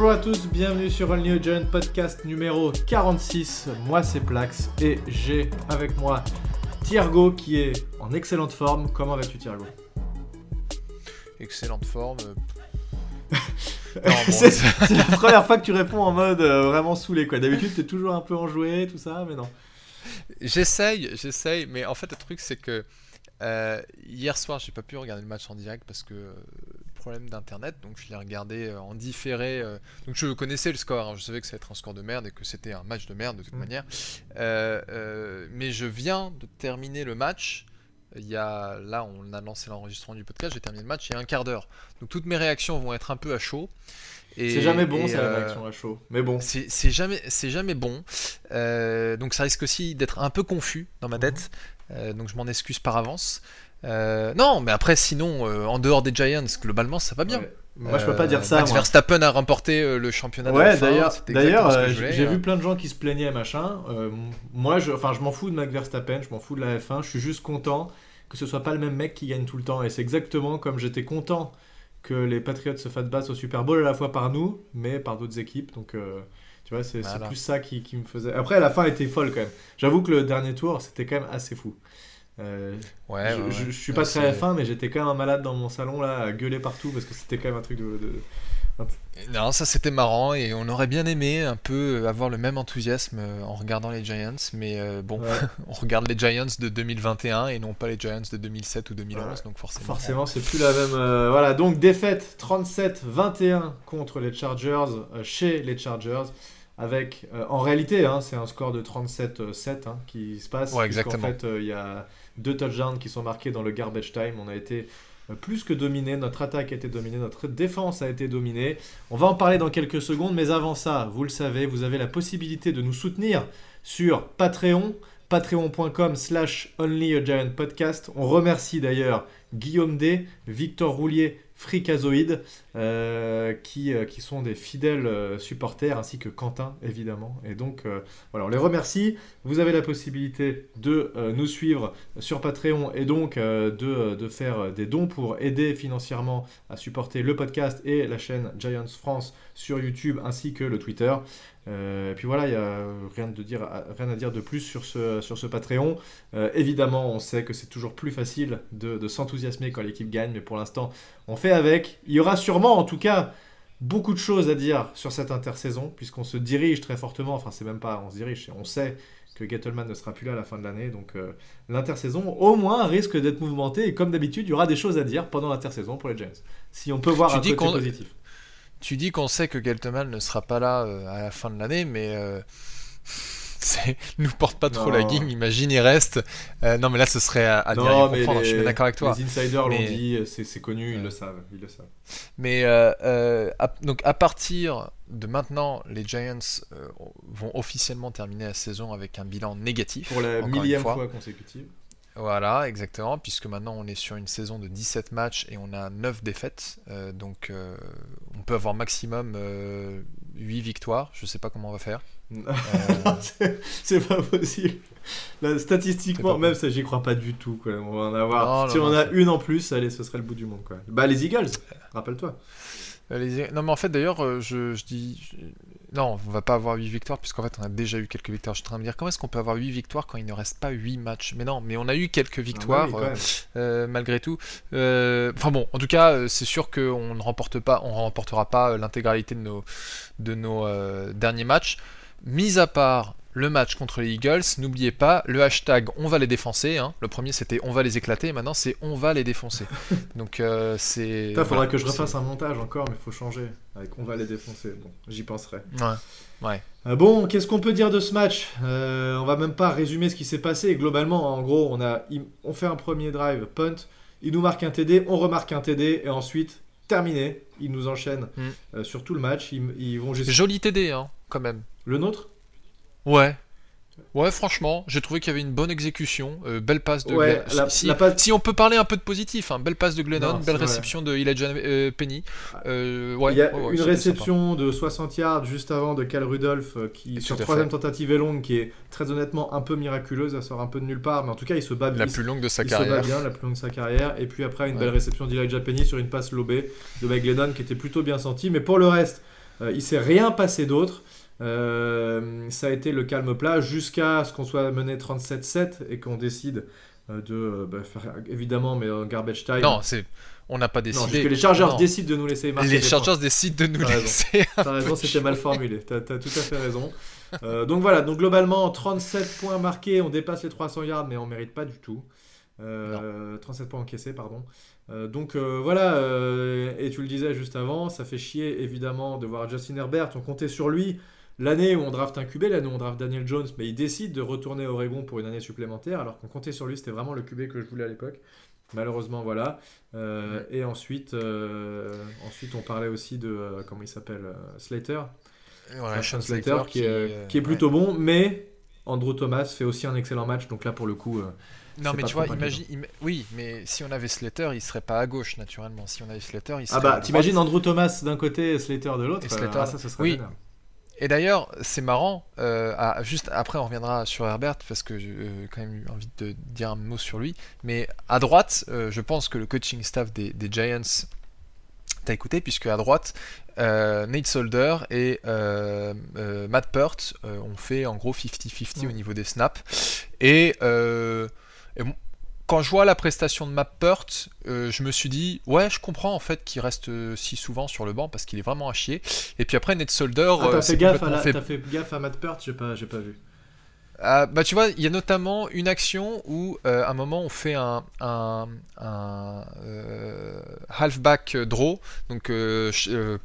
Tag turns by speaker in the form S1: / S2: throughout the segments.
S1: Bonjour à tous, bienvenue sur Only a Giant podcast numéro 46. Moi c'est Plax et j'ai avec moi Thiergo qui est en excellente forme. Comment vas-tu Thiergo?
S2: Excellente forme.
S1: c'est la première fois que tu réponds en mode euh, vraiment saoulé quoi. D'habitude t'es toujours un peu enjoué, tout ça, mais non.
S2: J'essaye, j'essaye, mais en fait le truc c'est que euh, hier soir j'ai pas pu regarder le match en direct parce que euh, problème d'internet, donc je l'ai regardé en différé. donc je connaissais le score, hein. je savais que ça allait être un score de merde et que c'était un match de merde de toute mm. manière. mais je viens de terminer le match. Il y a, là, on a lancé l'enregistrement du podcast, j'ai terminé le match il y a un quart d'heure. Donc toutes mes réactions vont être un peu à chaud.
S1: C'est jamais bon, c'est la réaction à chaud. Mais bon.
S2: C'est jamais, jamais bon. Euh, donc ça risque aussi d'être un peu confus dans ma mhm. tête. Euh, donc je m'en excuse par avance. Euh, non, mais après, sinon, en dehors des Giants, globalement, ça va bien.
S1: Moi, je peux pas dire ça.
S2: Max Verstappen a remporté le championnat.
S1: Ouais, d'ailleurs, d'ailleurs, j'ai vu plein de gens qui se plaignaient, machin. moi, je, enfin, je m'en fous de Max Verstappen, je m'en fous de la F1. Je suis juste content que ce soit pas le même mec qui gagne tout le temps. Et c'est exactement comme j'étais content que les Patriots se fassent battre au Super Bowl à la fois par nous, mais par d'autres équipes. Donc, euh, tu vois, c'est plus ça qui, qui, me faisait. Après, la fin était folle quand même. J'avoue que le dernier tour, c'était quand même assez fou. Euh, ouais, je, je, suis pas très fin, mais j'étais quand même un malade dans mon salon là, à gueuler partout parce que c'était quand même un truc de,
S2: non, ça c'était marrant et on aurait bien aimé un peu avoir le même enthousiasme euh, en regardant les Giants, mais euh, bon, on regarde les Giants de 2021 et non pas les Giants de 2007 ou 2011, donc forcément.
S1: Forcément, c'est plus la même. Euh, voilà, donc défaite 37-21 contre les Chargers chez les Chargers. Avec, en réalité, hein, c'est un score de 37-7 hein, qui se passe.
S2: Ouais, exactement.
S1: En fait, il y a deux touchdowns qui sont marqués dans le garbage time. On a été plus que dominé. Notre attaque a été dominée, notre défense a été dominée. On va en parler dans quelques secondes, mais avant ça, vous le savez, vous avez la possibilité de nous soutenir sur Patreon, patreon.com slash podcast. On remercie d'ailleurs Guillaume D, Victor Roulier, Fricazoïde, euh, qui, euh, qui sont des fidèles euh, supporters, ainsi que Quentin, évidemment. Et donc, voilà, on les remercie. Vous avez la possibilité de nous suivre sur Patreon et donc de, faire des dons pour aider financièrement à supporter le podcast et la chaîne Giants France sur YouTube, ainsi que le Twitter. Et puis voilà, il n'y a rien, de dire, rien à dire de plus sur ce, sur ce Patreon. évidemment, on sait que c'est toujours plus facile de, de s'enthousiasmer quand l'équipe gagne, mais pour l'instant, on fait avec. Il y aura sûrement, en tout cas, beaucoup de choses à dire sur cette intersaison, puisqu'on se dirige très fortement, enfin c'est même pas on se dirige, on sait que Gettleman ne sera plus là à la fin de l'année, donc euh, l'intersaison au moins risque d'être mouvementée, et comme d'habitude, il y aura des choses à dire pendant l'intersaison pour les Giants. Si on peut voir un côté positif.
S2: Tu dis qu'on sait que Gettleman ne sera pas là euh, à la fin de l'année, mais... Euh, nous porte pas trop la guigne, imagine il reste. Euh, non mais là ce serait à, à dire mais je suis d'accord avec toi.
S1: Les insiders l'ont dit, c'est connu, ils le savent, ils le savent.
S2: Mais euh, à, donc à partir de maintenant, les Giants vont officiellement terminer la saison avec un bilan négatif.
S1: Pour la millième fois. fois consécutive.
S2: Voilà, exactement, puisque maintenant on est sur une saison de 17 matchs et on a 9 défaites. donc on peut avoir maximum 8 victoires. Je sais pas comment on va faire.
S1: Euh, c'est pas possible. statistiquement, même ça, j'y crois pas du tout. Quoi. On va en avoir. si on en a une en plus, allez, ce serait le bout du monde. Quoi. Bah, les Eagles, rappelle-toi.
S2: Euh, non, mais en fait, d'ailleurs, euh, je, je, dis. Non, on va pas avoir 8 victoires, puisqu'en fait, on a déjà eu quelques victoires. Je suis en train de me dire, comment est-ce qu'on peut avoir 8 victoires quand il ne reste pas 8 matchs? Mais non, mais on a eu quelques victoires, malgré tout. Enfin bon, en tout cas, c'est sûr qu'on ne remporte pas, on remportera pas l'intégralité de nos, de nos derniers matchs. Mis à part le match contre les Eagles, n'oubliez pas le hashtag on va les défoncer. Hein. Le premier c'était on va les éclater, maintenant c'est on va les défoncer. Donc euh, c'est.
S1: Il faudra que je refasse un montage encore, mais il faut changer. Avec on va les défoncer. Bon, j'y penserai.
S2: Ouais. ouais.
S1: Euh, bon, qu'est-ce qu'on peut dire de ce match? Euh, On va même pas résumer ce qui s'est passé. Globalement, en gros, on, a, on fait un premier drive, punt, il nous marque un TD, on remarque un TD, et ensuite, terminé, il nous enchaîne mm. euh, sur tout le match. Ils, ils vont
S2: Joli TD, hein, quand même.
S1: Le nôtre?
S2: Ouais. Ouais, franchement, j'ai trouvé qu'il y avait une bonne exécution, euh, belle passe de
S1: ouais,
S2: si, on peut parler un peu de positif, hein, belle passe de Glennon, belle réception de Elijah euh, Penny.
S1: Euh, ouais, il y a une réception de 60 yards juste avant de Cal Rudolph qui sur troisième tentative et longue qui est très honnêtement un peu miraculeuse, elle sort un peu de nulle part, mais en tout cas il se bat
S2: bien. La plus longue de sa carrière.
S1: Se bat bien, la plus longue de sa carrière. Et puis après une belle réception d'Elijah Penny sur une passe lobée de Mike Glennon qui était plutôt bien sentie, mais pour le reste il s'est rien passé d'autre. Ça a été le calme plat jusqu'à ce qu'on soit mené 37-7 et qu'on décide de bah, faire évidemment mais garbage time.
S2: Non, c'est on n'a pas décidé.
S1: que les Chargers décident de nous laisser
S2: marquer. Les Chargers décident de nous laisser.
S1: T'as raison, c'était mal formulé. T'as as tout à fait raison. Euh, donc voilà, donc globalement 37 points marqués, on dépasse les 300 yards, mais on mérite pas du tout. 37 euh, points encaissés, pardon. Euh, donc voilà, et tu le disais juste avant, ça fait chier évidemment de voir Justin Herbert. On comptait sur lui l'année où on draft un QB, l'année où on draft Daniel Jones, mais il décide de retourner à Oregon pour une année supplémentaire, alors qu'on comptait sur lui, c'était vraiment le QB que je voulais à l'époque. Malheureusement, voilà. et ensuite, ensuite, on parlait aussi de, comment il s'appelle, Slater.
S2: Voilà, Slater,
S1: qui, est, qui est plutôt bon, mais Andrew Thomas fait aussi un excellent match, donc là pour le coup. Euh,
S2: non, mais tu vois, imagine, oui, mais si on avait Slater, il serait pas à gauche naturellement. Si on avait Slater, il ah serait.
S1: Ah bah, t'imagines Andrew Thomas d'un côté et Slater de l'autre. Euh, ah, ça, serait oui.
S2: Et d'ailleurs, c'est marrant. Euh, juste après, on reviendra sur Herbert parce que j'ai quand même eu envie de dire un mot sur lui. Mais à droite, je pense que le coaching staff des, des Giants t'as écouté, puisque à droite, euh, Nate Solder et euh, euh, Matt Peart ont fait en gros 50-50 au niveau des snaps. Et, quand je vois la prestation de Matt Peart, je me suis dit, ouais, je comprends en fait qu'il reste si souvent sur le banc parce qu'il est vraiment à chier. Et puis après, Nate Solder.
S1: Ah, t'as fait, gaffe à fait gaffe à Matt Peart J'ai pas, pas vu.
S2: Euh, bah, tu vois, il y a notamment une action où, euh, à un moment, on fait un, un, euh, halfback draw, donc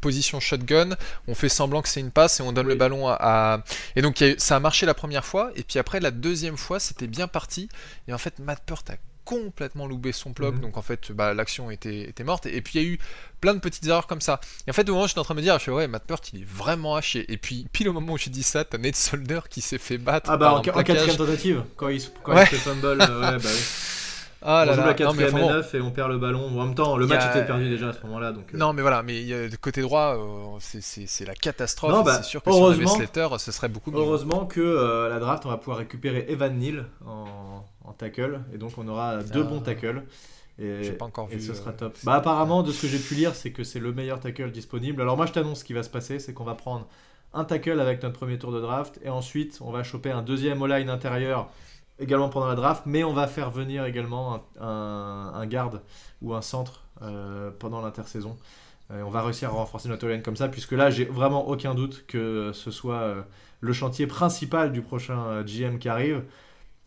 S2: position shotgun. On fait semblant que c'est une passe et on donne le ballon à. Et donc, ça a marché la première fois, et puis après, la deuxième fois, c'était bien parti. Et en fait, Matt Peart a complètement loupé son bloc, mhm. donc en fait bah, l'action était, était, morte. Et, puis il y a eu plein de petites erreurs comme ça. Et en fait, au moment où j'étais en train de me dire, je fais ouais, Matt Peart il est vraiment haché. Et puis pile au moment où j'ai dit ça, t'as Nate Solder qui s'est fait battre.
S1: Ah bah en, quatrième tentative, quand il, quand il fait fumble, euh, ouais, bah oui. Ah là on joue la quatrième et 9 et on perd le ballon. En même temps, le match était perdu déjà à ce moment-là. Donc,
S2: euh. Non, mais voilà, mais de côté droit, euh, c'est la catastrophe. Bah, c'est sûr que si on avait Slater, ce serait beaucoup mieux.
S1: Heureusement que la draft, on va pouvoir récupérer Evan Neal en, en tackle. Et donc on aura deux bons tackles. Et,
S2: pas encore
S1: et ce sera euh, top. Bah apparemment, de ce que j'ai pu lire, c'est que c'est le meilleur tackle disponible. Alors moi je t'annonce ce qui va se passer, c'est qu'on va prendre un tackle avec notre premier tour de draft, et ensuite on va choper un deuxième all-line intérieur également pendant la draft, mais on va faire venir également un, un, garde ou un centre euh, pendant l'intersaison. on va réussir à renforcer notre all-line comme ça, puisque là j'ai vraiment aucun doute que ce soit euh, le chantier principal du prochain GM qui arrive.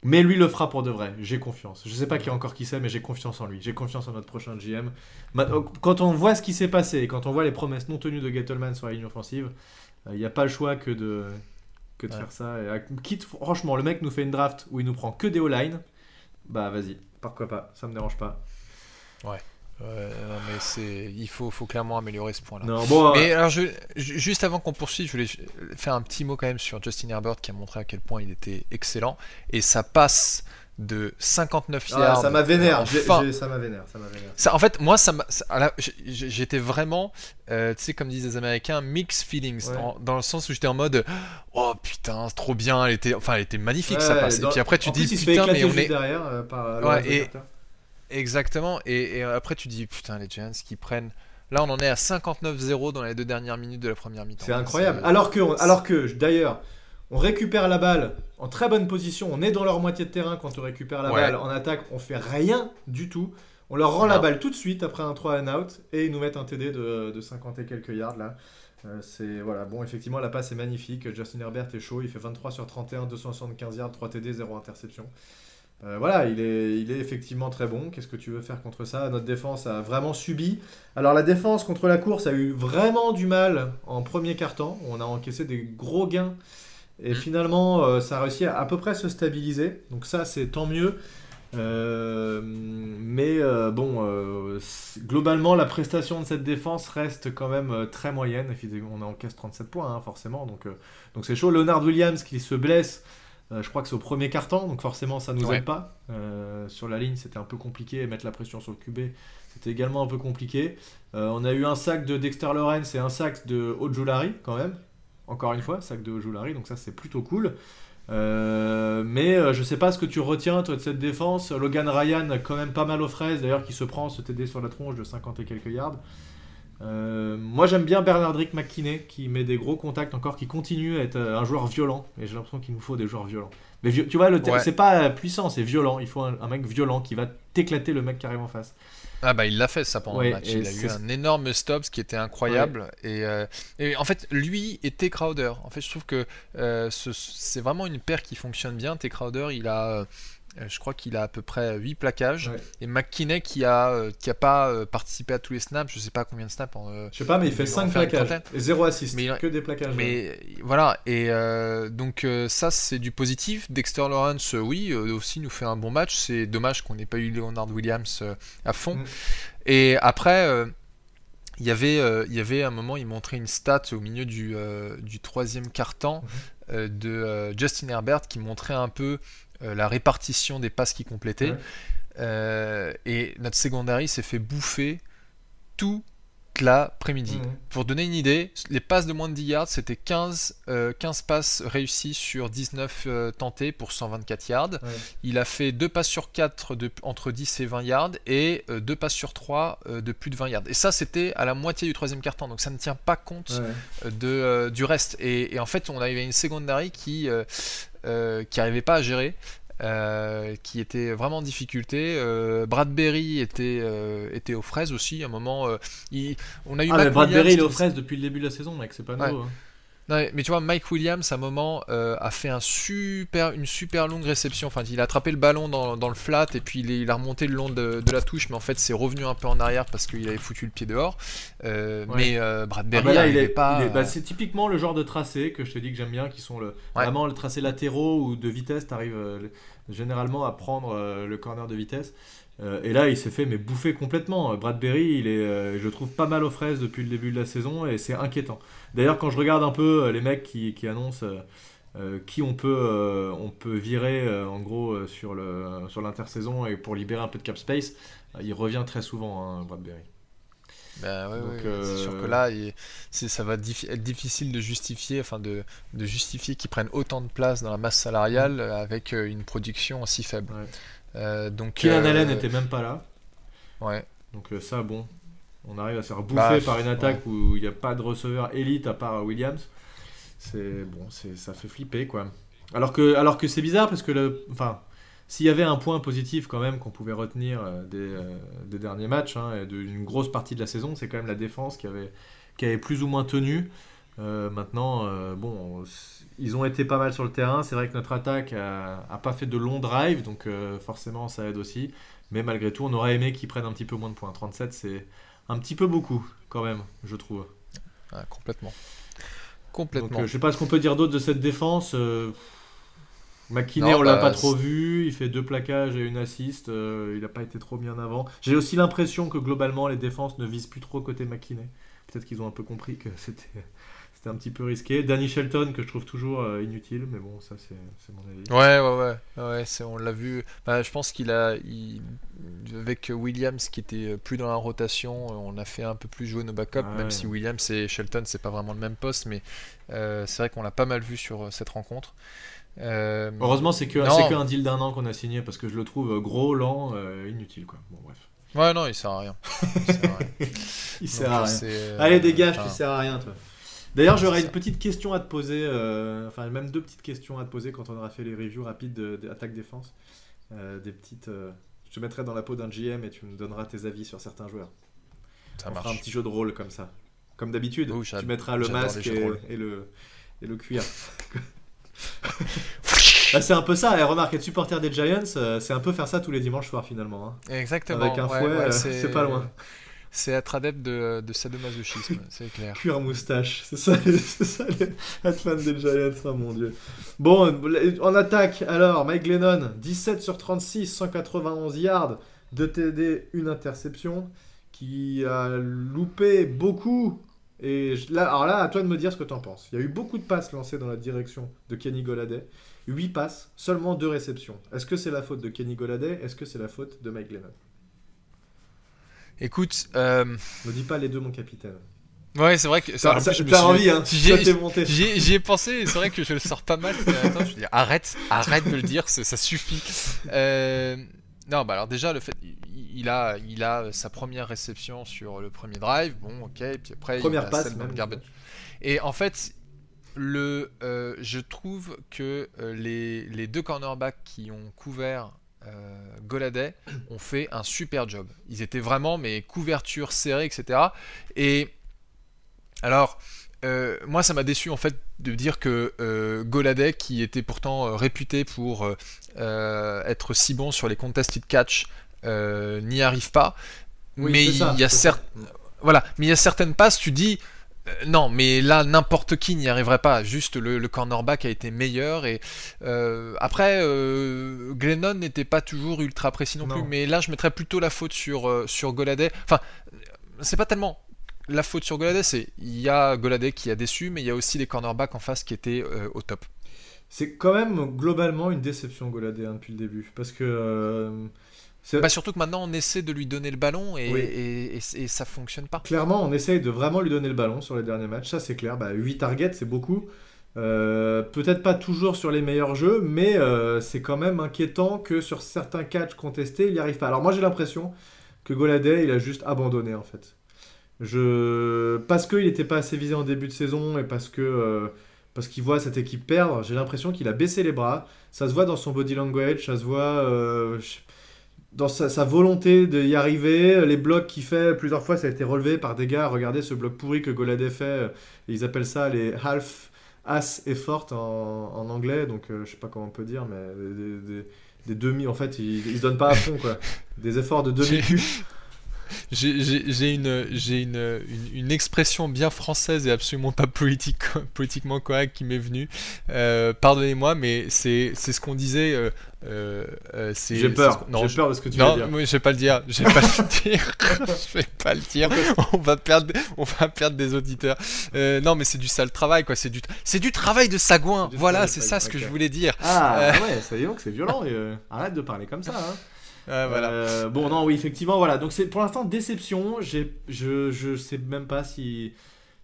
S1: Mais lui le fera pour de vrai, j'ai confiance. Je sais pas qui encore qui sait, mais j'ai confiance en lui. J'ai confiance en notre prochain GM. Euh, quand on voit ce qui s'est passé et quand on voit les promesses non tenues de Gettleman sur la ligne offensive, euh, il n'y a pas le choix que de, que de faire ça. Et, euh, quitte, franchement, le mec nous fait une draft où il nous prend que des O-line, bah vas-y, pourquoi pas, ça me dérange pas.
S2: Ouais. Ouais, non, mais c'est, il faut, faut clairement améliorer ce point-là.
S1: Non, bon,
S2: mais alors, je, juste avant qu'on poursuive, je voulais faire un petit mot quand même sur Justin Herbert qui a montré à quel point il était excellent. Et ça passe de 59 ah, yards.
S1: ça m'a vénère, ça m'a vénère, ça m'a vénère.
S2: Ça, en fait, moi, ça j'étais vraiment, euh, tu sais, comme disent les Américains, mixed feelings, dans, le sens où j'étais en mode, oh putain, trop bien, elle était, enfin, elle était magnifique, ça passe. Et puis après, tu dis, putain, mais on est
S1: derrière euh, par
S2: ouais, et, Exactement. Et, après, tu dis, putain, les Giants qui prennent. Là, on en est à 59-0 dans les deux dernières minutes de la première mi-temps.
S1: C'est incroyable. Alors que, alors que d'ailleurs, on récupère la balle en très bonne position. On est dans leur moitié de terrain quand on récupère la balle. En attaque, on fait rien du tout. On leur rend la balle tout de suite après un 3 and out et ils nous mettent un TD de, de 50 et quelques yards là. Euh, c'est voilà, bon effectivement la passe est magnifique. Justin Herbert est chaud, il fait 23 sur 31, 275 yards, 3 TD, 0 interception. Euh, voilà, il est, il est effectivement très bon. Qu'est-ce que tu veux faire contre ça? Notre défense a vraiment subi. Alors la défense contre la course a eu vraiment du mal en premier quart-temps. On a encaissé des gros gains. Et mm. finalement, euh, ça a réussi à à peu près se stabiliser. Donc ça, c'est tant mieux. Euh, mais bon, globalement, la prestation de cette défense reste quand même très moyenne. On encaisse 37 points, hein, forcément. Donc donc c'est chaud. Leonard Williams qui se blesse. Euh, je crois que c'est au premier carton, donc forcément ça nous aide pas. Euh, sur la ligne, c'était un peu compliqué. Mettre la pression sur le QB, c'était également un peu compliqué. Euh, on a eu un sac de Dexter Lawrence et un sac de Ojulari quand même. Encore une fois, sac de Ojulari, donc ça c'est plutôt cool. mais je sais pas ce que tu retiens toi de cette défense. Logan Ryan quand même pas mal aux fraises, d'ailleurs qui se prend ce TD sur la tronche de 50 et quelques yards. Moi j'aime bien Bernardrick McKinney qui met des gros contacts encore, qui continue à être un joueur violent. Et j'ai l'impression qu'il nous faut des joueurs violents. Mais tu vois, le c'est pas puissant, c'est violent. Il faut un, mec violent qui va t'éclater le mec qui arrive en face.
S2: Ah bah il l'a fait ça pendant le match. Il a eu un énorme stop, ce qui était incroyable. Euh, et, en fait, lui et T. Crowder. En fait, je trouve que euh, c'est vraiment une paire qui fonctionne bien. T. Crowder, il a euh, je crois qu'il a à peu près 8 plaquages. Et McKinney qui a, euh, qui a pas euh, participé à tous les snaps, je sais pas combien de snaps.
S1: En, je sais pas, mais il fait 5 plaquages. Et 0 assist. Mais, que des plaquages.
S2: Mais voilà, et donc ça c'est du positif. Dexter Lawrence, oui, aussi nous fait un bon match. C'est dommage qu'on n'ait pas eu Leonard Williams à fond. Mm. Et après. Il y, avait, il y avait un moment, il montrait une stat au milieu du, du troisième quart-temps mm-hmm. de Justin Herbert qui montrait un peu euh, la répartition des passes qui complétaient. Euh, et notre secondary s'est fait bouffer tout l'après-midi. Pour donner une idée, les passes de moins de 10 yards, c'était 15, 15 euh, passes réussies sur 19 tentées pour 124 yards. Il a fait 2 passes sur 4 de, entre 10 et 20 yards et 2 passes sur 3 de plus de 20 yards. Et ça, c'était à la moitié du troisième quart-temps. Donc ça ne tient pas compte de, du reste. Et, en fait, on avait une secondary qui euh, qui n'arrivait pas à gérer. Euh, qui était vraiment en difficulté. Euh, Bradbury était, était aux fraises aussi. À un moment,
S1: on a eu. Ah, Bradbury il est aux fraises depuis le début de la saison, mec. C'est pas nouveau. Hein
S2: mais tu vois, Mike Williams, à un moment, euh, a fait un super, une super longue réception. Enfin, il a attrapé le ballon dans, dans le flat et puis il, a remonté le long de, de, la touche, mais en fait, c'est revenu un peu en arrière parce qu'il avait foutu le pied dehors. Euh, mais euh, Bradbury, ah bah il est pas.
S1: Bah, c'est typiquement le genre de tracé que je te dis que j'aime bien, qui sont le, vraiment le tracé latéraux ou de vitesse. Tu arrives généralement à prendre le corner de vitesse. Et là, il s'est fait mais bouffer complètement. Bradbury, il est, je trouve, pas mal aux fraises depuis le début de la saison et c'est inquiétant. D'ailleurs, quand je regarde un peu euh, les mecs qui, annoncent euh, euh, qui on peut, on peut virer en gros sur, le, sur l'intersaison et pour libérer un peu de cap space, il revient très souvent, hein, Bradbury.
S2: Ben c'est sûr que là, ça va être difficile de justifier, enfin de, justifier qu'ils prennent autant de place dans la masse salariale mm. avec une production aussi faible.
S1: Donc, Kylian Allen n'était même pas là.
S2: Ouais.
S1: Donc ça, bon, on arrive à se faire bouffer bah, par une attaque où il n'y a pas de receveur élite à part Williams. C'est bon, c'est ça fait flipper quoi. Alors que alors que c'est bizarre parce que le enfin s'il y avait un point positif quand même qu'on pouvait retenir euh, euh, des, derniers matchs hein, et d'une grosse partie de la saison, c'est quand même la défense qui avait qui avait plus ou moins tenu. Euh, maintenant, bon, ils ont été pas mal sur le terrain. C'est vrai que notre attaque a, a, pas fait de long drive, donc forcément ça aide aussi. Mais malgré tout, on aurait aimé qu'ils prennent un petit peu moins de points. 37, c'est un petit peu beaucoup, quand même, je trouve.
S2: complètement. Complètement.
S1: Euh, je sais pas ce qu'on peut dire d'autre de cette défense. Euh... McKinney, on l'a bah, pas trop vu. Il fait deux plaquages et une assist. Euh, il n'a pas été trop bien avant. J'ai aussi l'impression que globalement, les défenses ne visent plus trop côté McKinney. Peut-être qu'ils ont un peu compris que c'était un petit peu risqué. Danny Shelton, que je trouve toujours euh, inutile, mais bon, ça c'est mon avis.
S2: Ouais, ouais, ouais, ouais on l'a vu. Bah, je pense qu'il a. Avec Williams qui était plus dans la rotation, on a fait un peu plus jouer nos backups, même si Williams et Shelton, c'est pas vraiment le même poste, mais euh, c'est vrai qu'on l'a pas mal vu sur euh, cette rencontre.
S1: Heureusement, c'est que, c'est un deal d'un an qu'on a signé parce que je le trouve gros, lent, inutile, quoi. Bon, bref.
S2: Ouais, non, il sert à rien.
S1: Il sert à rien. Allez, dégage, tu sers à rien, toi. D'ailleurs, j'aurais une petite question à te poser, euh, enfin même deux petites questions à te poser quand on aura fait les reviews rapides d'attaque-défense. Euh, des petites, euh, je te mettrai dans la peau d'un GM et tu me donneras tes avis sur certains joueurs. Ça on marche. Fera un petit jeu de rôle comme ça. Comme d'habitude, tu mettras le masque et, le, et le cuir. Bah, c'est un peu ça, et remarque, être supporter des Giants, c'est un peu faire ça tous les dimanches soirs finalement.
S2: Hein. Exactement.
S1: Avec un fouet, c'est pas loin.
S2: C'est être adepte de, de sadomasochisme, c'est clair.
S1: Cuir moustache, c'est ça, c'est ça des Giants, oh mon dieu. Bon, en attaque, alors, Mike Lennon, 17 sur 36, 191 yards, 2 TD, une interception, qui a loupé beaucoup. Et là, alors là, à toi de me dire ce que tu en penses. Il y a eu beaucoup de passes lancées dans la direction de Kenny Goladay. 8 passes, seulement 2 réceptions. Est-ce que c'est la faute de Kenny Goladay Est-ce que c'est la faute de Mike Lennon?
S2: Écoute. Euh...
S1: Me dis pas les deux, mon capitaine.
S2: Ouais, c'est vrai que.
S1: Ça, T'as envie, hein
S2: J'y ai, pensé, c'est vrai que je le sors pas mal. Attends, je dis, arrête, arrête de le dire, ça, suffit. Euh, Non, bah alors déjà, le fait, il a, il a sa première réception sur le premier drive, bon, ok, et puis après,
S1: première
S2: il a
S1: passe
S2: même. Et en fait, le, euh, je trouve que euh, les, les, deux cornerbacks qui ont couvert euh, Goladay ont fait un super job. Ils étaient vraiment, mais couverture serrée, etc. Et alors, euh, moi, ça m'a déçu en fait de dire que euh, Goladay, qui était pourtant euh, réputé pour être si bon sur les contested catch, n'y arrive pas. mais il y a certes, voilà, mais il y a certaines passes, tu dis. Non, mais là, n'importe qui n'y arriverait pas. Juste le, cornerback a été meilleur. Et après, Glennon n'était pas toujours ultra précis non, plus. Mais là, je mettrais plutôt la faute sur, sur Goladay. Enfin, c'est pas tellement la faute sur Goladay, c'est il y a Goladay qui a déçu, mais il y a aussi les cornerbacks en face qui étaient euh, au top.
S1: C'est quand même globalement une déception Goladay hein, depuis le début, parce que. Euh,
S2: bah surtout que maintenant on essaie de lui donner le ballon et, et, et, ça fonctionne pas.
S1: Clairement, on essaye de vraiment lui donner le ballon sur les derniers matchs, ça c'est clair. Bah, 8 targets, c'est beaucoup. Euh, peut-être pas toujours sur les meilleurs jeux, mais c'est quand même inquiétant que sur certains catchs contestés, il n'y arrive pas. Alors moi j'ai l'impression que Goladay, il a juste abandonné en fait. Je... Parce qu'il n'était pas assez visé en début de saison et parce que euh, parce qu'il voit cette équipe perdre, j'ai l'impression qu'il a baissé les bras. Ça se voit dans son body language, ça se voit euh, dans sa, volonté d'y arriver. Les blocs qu'il fait, plusieurs fois, ça a été relevé par des gars. Regardez ce bloc pourri que Goladay fait. Ils appellent ça les half ass effort en, en anglais. Donc, euh, je sais pas comment on peut dire, mais des, demi. En fait, ils, ils se donnent pas à fond, quoi. Des efforts de demi
S2: j'ai une, une, une, expression bien française et absolument pas politique, politiquement correcte qui m'est venue. Euh, pardonnez-moi, mais c'est ce qu'on disait. Euh,
S1: euh, j'ai peur. J'ai peur de ce que tu
S2: non,
S1: dire.
S2: Non, je vais pas le dire. Je vais pas le dire. je vais pas le dire. On va perdre, on va perdre des auditeurs. non, mais c'est du sale travail, quoi. C'est du, c'est du travail de sagouin. Voilà, c'est ça ce que je voulais dire.
S1: Ah ouais, ça y est, c'est violent. arrête de parler comme ça. Hein.
S2: Voilà.
S1: Euh, bon, non, oui, effectivement, voilà. Donc, c'est pour l'instant déception. Je, je sais même pas si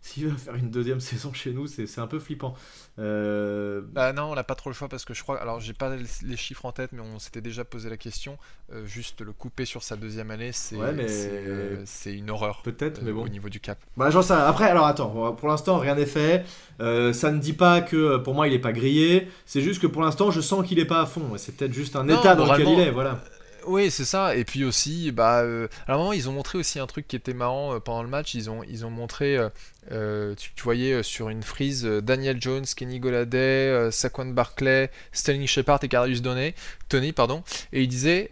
S1: s'il va faire une deuxième saison chez nous, c'est un peu flippant.
S2: Euh... Bah non, on n'a pas trop le choix parce que je crois. Alors, j'ai pas les chiffres en tête, mais on s'était déjà posé la question. Euh, juste le couper sur sa deuxième année, c'est euh, c'est une horreur.
S1: Peut-être, mais bon.
S2: Au niveau du cap.
S1: Bah, j'en sais Après, alors attends, pour l'instant, rien n'est fait. ça ne dit pas que pour moi, il est pas grillé. C'est juste que pour l'instant, je sens qu'il est pas à fond. C'est peut-être juste un état dans lequel il est, voilà.
S2: Oui, c'est ça. Et puis aussi, bah, euh, à un moment, ils ont montré aussi un truc qui était marrant euh, pendant le match. Ils ont, montré, euh, tu, voyais sur une frise Daniel Jones, Kenny Goladay, Saquon Barclay, Sterling Shepard et Carius Tony, pardon. Et ils disaient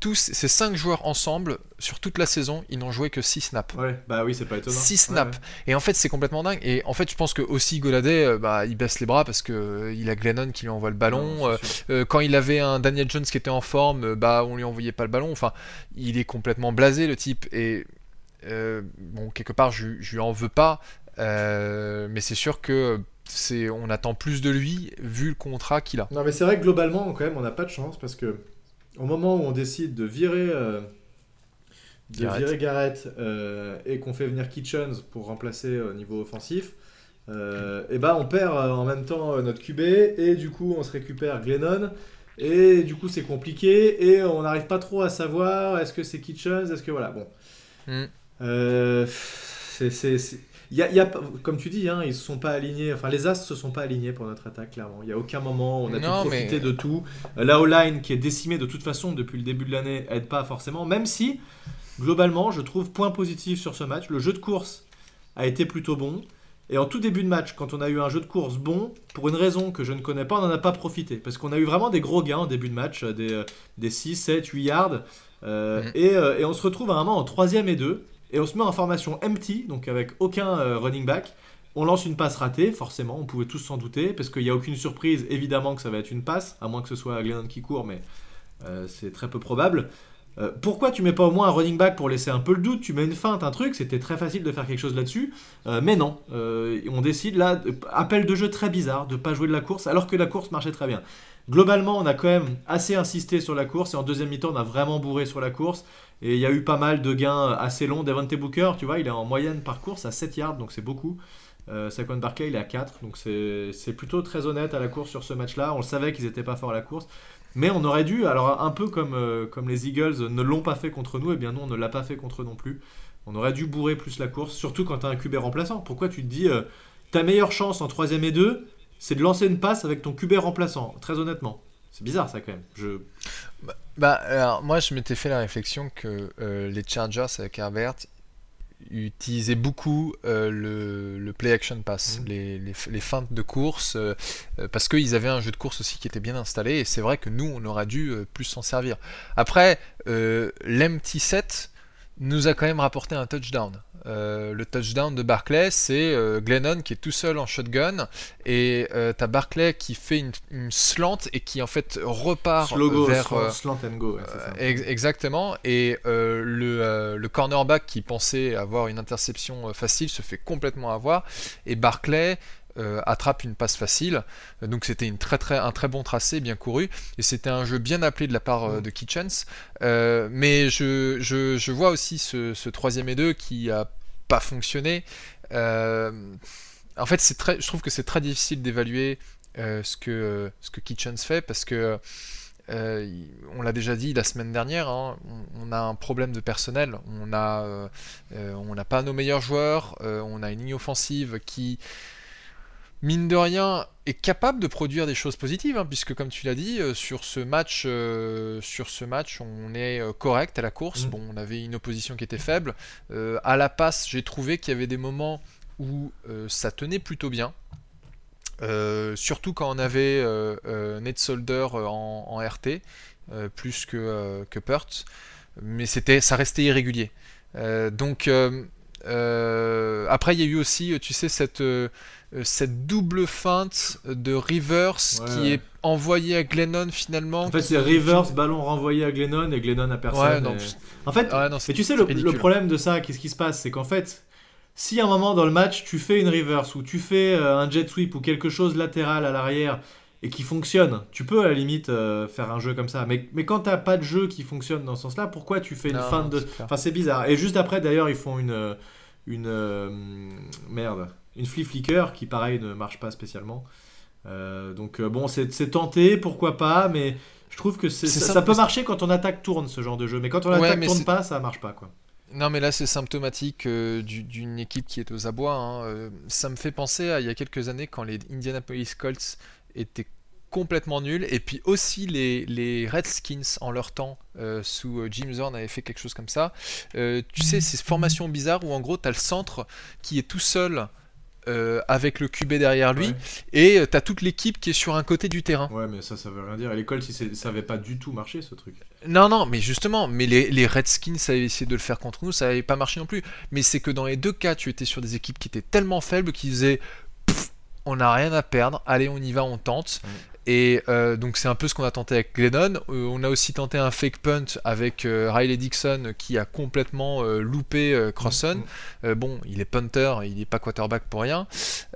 S2: tous ces 5 joueurs ensemble, sur toute la saison, ils n'ont joué que 6 snaps.
S1: Ouais, bah oui, c'est pas étonnant.
S2: 6 snaps. Et en fait, c'est complètement dingue. Et en fait, je pense que aussi Goladay, euh, bah, il baisse les bras parce que euh, il a Glennon qui lui envoie le ballon. Euh, quand il avait un Daniel Jones qui était en forme, bah, on lui envoyait pas le ballon. Enfin, il est complètement blasé, le type. Et bon, quelque part, je, je lui en veux pas. mais c'est sûr que c'est, on attend plus de lui vu le contrat qu'il a.
S1: Non, mais c'est vrai que globalement, quand même, on n'a pas de chance parce que au moment où on décide de virer, euh, de Garrett, virer Garrett euh, et qu'on fait venir Kitchens pour remplacer au niveau offensif, euh, et ben on perd en même temps notre QB et du coup on se récupère Glennon. Et du coup, c'est compliqué et on n'arrive pas trop à savoir est-ce que c'est Kitchens, est-ce que voilà. Bon. Mm. c'est y a, y a, comme tu dis, hein, ils se sont pas alignés. Enfin, les As se sont pas alignés pour notre attaque, clairement. Il y a aucun moment où on a pu profiter de tout. La O-line, qui est décimée de toute façon depuis le début de l'année, aide pas forcément. Même si, globalement, je trouve point positif sur ce match. Le jeu de course a été plutôt bon. Et en tout début de match, quand on a eu un jeu de course bon, pour une raison que je ne connais pas, on n'en a pas profité. Parce qu'on a eu vraiment des gros gains en début de match, des, des 6, 7, 8 yards. Euh, mhm. et, euh, et, on se retrouve vraiment en troisième et 2 et on se met en formation empty, donc avec aucun euh, running back. On lance une passe ratée, forcément, on pouvait tous s'en douter, parce qu'il n'y a aucune surprise, évidemment, que ça va être une passe, à moins que ce soit Glennon qui court, mais euh, c'est très peu probable. Euh, pourquoi tu mets pas au moins un running back pour laisser un peu le doute? Tu mets une feinte, un truc, c'était très facile de faire quelque chose là-dessus. mais non, on décide là, appel de jeu très bizarre, de pas jouer de la course, alors que la course marchait très bien. Globalement, on a quand même assez insisté sur la course, et en deuxième mi-temps, on a vraiment bourré sur la course. Et il y a eu pas mal de gains assez longs. Devante Booker, tu vois, il est en moyenne par course à 7 yards, donc c'est beaucoup. Euh, Saquon Barkley, il est à 4. Donc c'est plutôt très honnête à la course sur ce match-là. On le savait qu'ils n'étaient pas forts à la course. Mais on aurait dû, alors un peu comme, euh, les Eagles ne l'ont pas fait contre nous, et eh bien nous on ne l'a pas fait contre eux non plus. On aurait dû bourrer plus la course, surtout quand tu as un QB remplaçant. Pourquoi tu te dis, euh, ta meilleure chance en 3 et 2, c'est de lancer une passe avec ton QB remplaçant, très honnêtement. C'est bizarre ça quand même. Je...
S2: Bah, bah alors, moi je m'étais fait la réflexion que euh, les Chargers avec Herbert, utilisaient beaucoup euh, le, play action pass, mmh. les, les, feintes de course, euh, euh, parce qu'ils avaient un jeu de course aussi qui était bien installé, et c'est vrai que nous, on aurait dû plus s'en servir. Après, l'empty set nous a quand même rapporté un touchdown. Euh, le touchdown de Barclay, c'est euh, Glennon qui est tout seul en shotgun et euh, t'as Barclay qui fait une, slant et qui en fait repart vers
S1: slant, and go.
S2: exactement. Et le, le, cornerback qui pensait avoir une interception facile se fait complètement avoir et Barclay attrape une passe facile. Donc c'était une très, très, un très bon tracé, bien couru. Et c'était un jeu bien appelé de la part mm. de Kitchens. mais je, je, je, vois aussi ce, ce troisième et deux qui a pas fonctionné. Euh, en fait, c'est très, je trouve que c'est très difficile d'évaluer euh, ce, que, ce que Kitchens fait parce que euh, on l'a déjà dit la semaine dernière, hein, on, a un problème de personnel. On a, on n'a pas nos meilleurs joueurs. on a une ligne offensive qui mine de rien, est capable de produire des choses positives, hein, puisque comme tu l'as dit, euh, sur ce match, euh, sur ce match, on est euh, correct à la course. Mm. Bon, on avait une opposition qui était faible. à la passe, j'ai trouvé qu'il y avait des moments où ça tenait plutôt bien. surtout quand on avait Ned Solder en, RT, plus que, que Pert, mais c'était, ça restait irrégulier. donc après, il y a eu aussi, tu sais, cette euh, cette double feinte de reverse qui est envoyée à Glennon finalement.
S1: En fait, c'est reverse, ballon renvoyé à Glennon et Glennon à personne. En fait, mais tu sais, le, problème de ça, qu'est-ce qui se passe? C'est qu'en fait, si à un moment dans le match, tu fais une reverse ou tu fais euh, un jet sweep ou quelque chose latéral à l'arrière et qui fonctionne, tu peux à la limite euh, faire un jeu comme ça. Mais, mais quand t'as pas de jeu qui fonctionne dans ce sens-là, pourquoi tu fais une feinte de. Enfin, c'est bizarre. Et juste après, d'ailleurs, ils font une. une merde une flea flicker qui pareil ne marche pas spécialement. Euh, donc euh, bon, c'est tenté, pourquoi pas, mais je trouve que ça, peut marcher quand on attaque tourne ce genre de jeu, mais quand on attaque tourne pas, ça marche pas quoi.
S2: Non mais là c'est symptomatique euh, d'une équipe qui est aux abois. Hein. ça me fait penser à il y a quelques années quand les Indianapolis Colts étaient complètement nuls et puis aussi les, les Redskins en leur temps sous Jim Zorn avaient fait quelque chose comme ça. tu sais ces formations bizarres où en gros tu as le centre qui est tout seul euh, avec le QB derrière lui, et euh, t'as toute l'équipe qui est sur un côté du terrain.
S1: Ouais, mais ça, ça veut rien dire. À l'école, si ça avait pas du tout marché, ce truc.
S2: Non, non, mais justement, mais les, les Redskins avaient essayé de le faire contre nous, ça n'avait pas marché non plus. Mais c'est que dans les deux cas, tu étais sur des équipes qui étaient tellement faibles qu'ils faisaient on n'a rien à perdre, allez on y va, on tente. Et euh, donc c'est un peu ce qu'on a tenté avec Glennon. Euh, on a aussi tenté un fake punt avec euh, Riley Dixon qui a complètement loupé Crosson. Mm, mm. bon, il est punter, il n'est pas quarterback pour rien.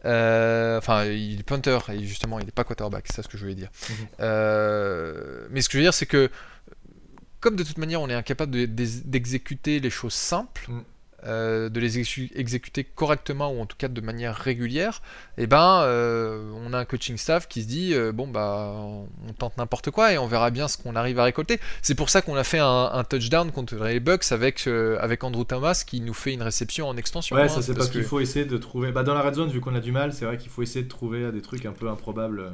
S2: Enfin, il est punter et justement il n'est pas quarterback, c'est ça ce que je voulais dire. Mm-hmm. mais ce que je veux dire c'est que comme de toute manière on est incapable d'exécuter les choses simples, mm. Euh, de les exécuter correctement ou en tout cas de manière régulière, et eh ben euh, on a un coaching staff qui se dit euh, bon bah on tente n'importe quoi et on verra bien ce qu'on arrive à récolter. C'est pour ça qu'on a fait un, touchdown contre les Bucks avec avec Andrew Thomas qui nous fait une réception en extension.
S1: Ouais, hein, ça c'est parce, qu'il faut essayer de trouver. Bah, dans la red zone vu qu'on a du mal, c'est vrai qu'il faut essayer de trouver des trucs un peu improbables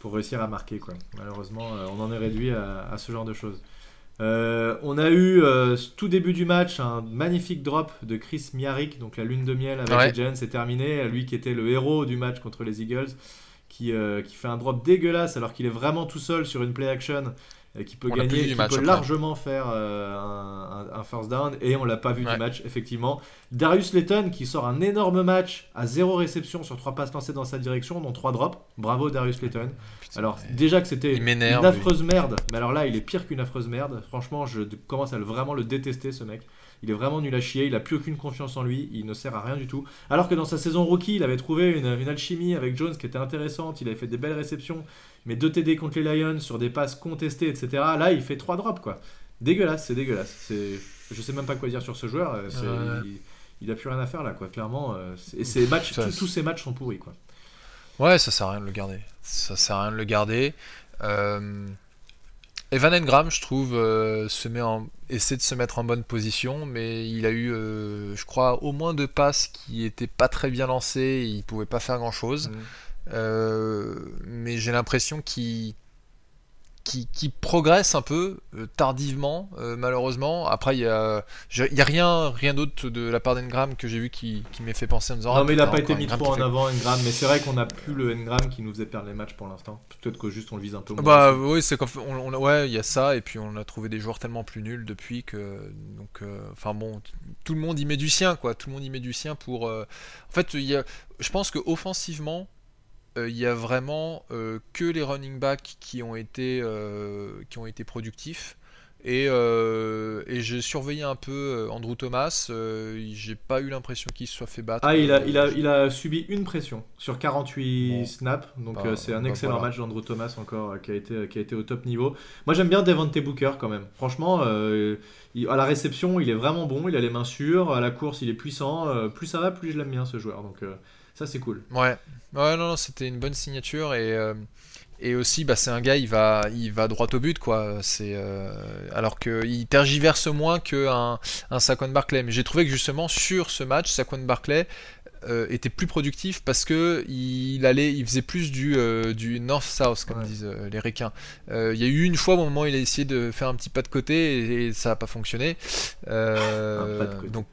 S1: pour réussir à marquer quoi. Malheureusement, on en est réduit à ce genre de choses. Euh, on a eu euh, tout début du match un magnifique drop de Chris Miarik, donc la lune de miel avec les Giants c'est terminé. Lui qui était le héros du match contre les Eagles, qui, euh, qui fait un drop dégueulasse alors qu'il est vraiment tout seul sur une play action qui peut gagner, qui peut largement faire un, first down et on l'a pas vu du match effectivement. Darius Layton qui sort un énorme match à zéro réception sur trois passes lancées dans sa direction dont trois drops. Bravo Darius Layton alors déjà que c'était une affreuse merde, mais alors là il est pire qu'une affreuse merde. Franchement, je commence à vraiment le détester ce mec. Il est vraiment nul à chier, il a plus aucune confiance en lui, il ne sert à rien du tout. Alors que dans sa saison rookie, il avait trouvé une, alchimie avec Jones qui était intéressante, il avait fait des belles réceptions, mais deux TD contre les Lions sur des passes contestées, etc. Là, il fait trois drops quoi. Dégueulasse, c'est dégueulasse. C'est, je sais même pas quoi dire sur ce joueur. il a plus rien à faire là, quoi. Clairement, et ces matchs, tous ces matchs sont pourris, quoi.
S2: Ouais, ça sert à rien de le garder. Ça sert à rien de le garder. Euh... Evan Engram, je trouve, euh, se met en... essaie de se mettre en bonne position, mais il a eu, euh, je crois, au moins deux passes qui étaient pas très bien lancées, et il pouvait pas faire grand chose. Mmh. Euh, mais j'ai l'impression qu'il qui, progresse un peu euh, tardivement, euh, malheureusement. Après, il y a, a rien, rien d'autre de la part d'Engram que j'ai vu qui, qui m'ait fait penser en disant.
S1: Non, ah, mais il n'a pas été mis trop en avant, Engram. Mais c'est vrai qu'on n'a plus le Engram qui nous faisait perdre les matchs pour l'instant. Peut-être que juste on le vise un peu moins.
S2: Bah oui, c'est on, ouais, il y a ça. Et puis on a trouvé des joueurs tellement plus nuls depuis que. Donc, euh, enfin bon, tout le monde y met du sien, quoi. Tout le monde y met du sien pour. En fait, y a, je pense que offensivement euh, il y a vraiment euh, que les running backs qui ont été, euh, qui ont été productifs. Et, et j'ai surveillé un peu Andrew Thomas. j'ai pas eu l'impression qu'il se soit fait battre.
S1: Ah, il a, il, a, il a subi une pression sur 48 snaps. Donc bah, c'est un bah, excellent match d'Andrew Thomas encore qui, a été, qui a été au top niveau. Moi j'aime bien Devante Booker quand même. Franchement, à la réception il est vraiment bon. Il a les mains sûres. À la course il est puissant. plus ça va, plus je l'aime bien ce joueur. Donc ça c'est cool.
S2: Ouais, Ouais, non, non c'était une bonne signature et, euh, et aussi, bah, c'est un gars, il va, il va droit au but, quoi. C'est euh, alors qu'il tergiverse moins qu'un un Saquon Barclay. Mais j'ai trouvé que justement sur ce match, Saquon Barclay euh, était plus productif parce que il allait, il faisait plus du, du north-south, comme disent les requins. Il y a eu une fois au moment où il a essayé de faire un petit pas de côté et, ça n'a pas fonctionné. Donc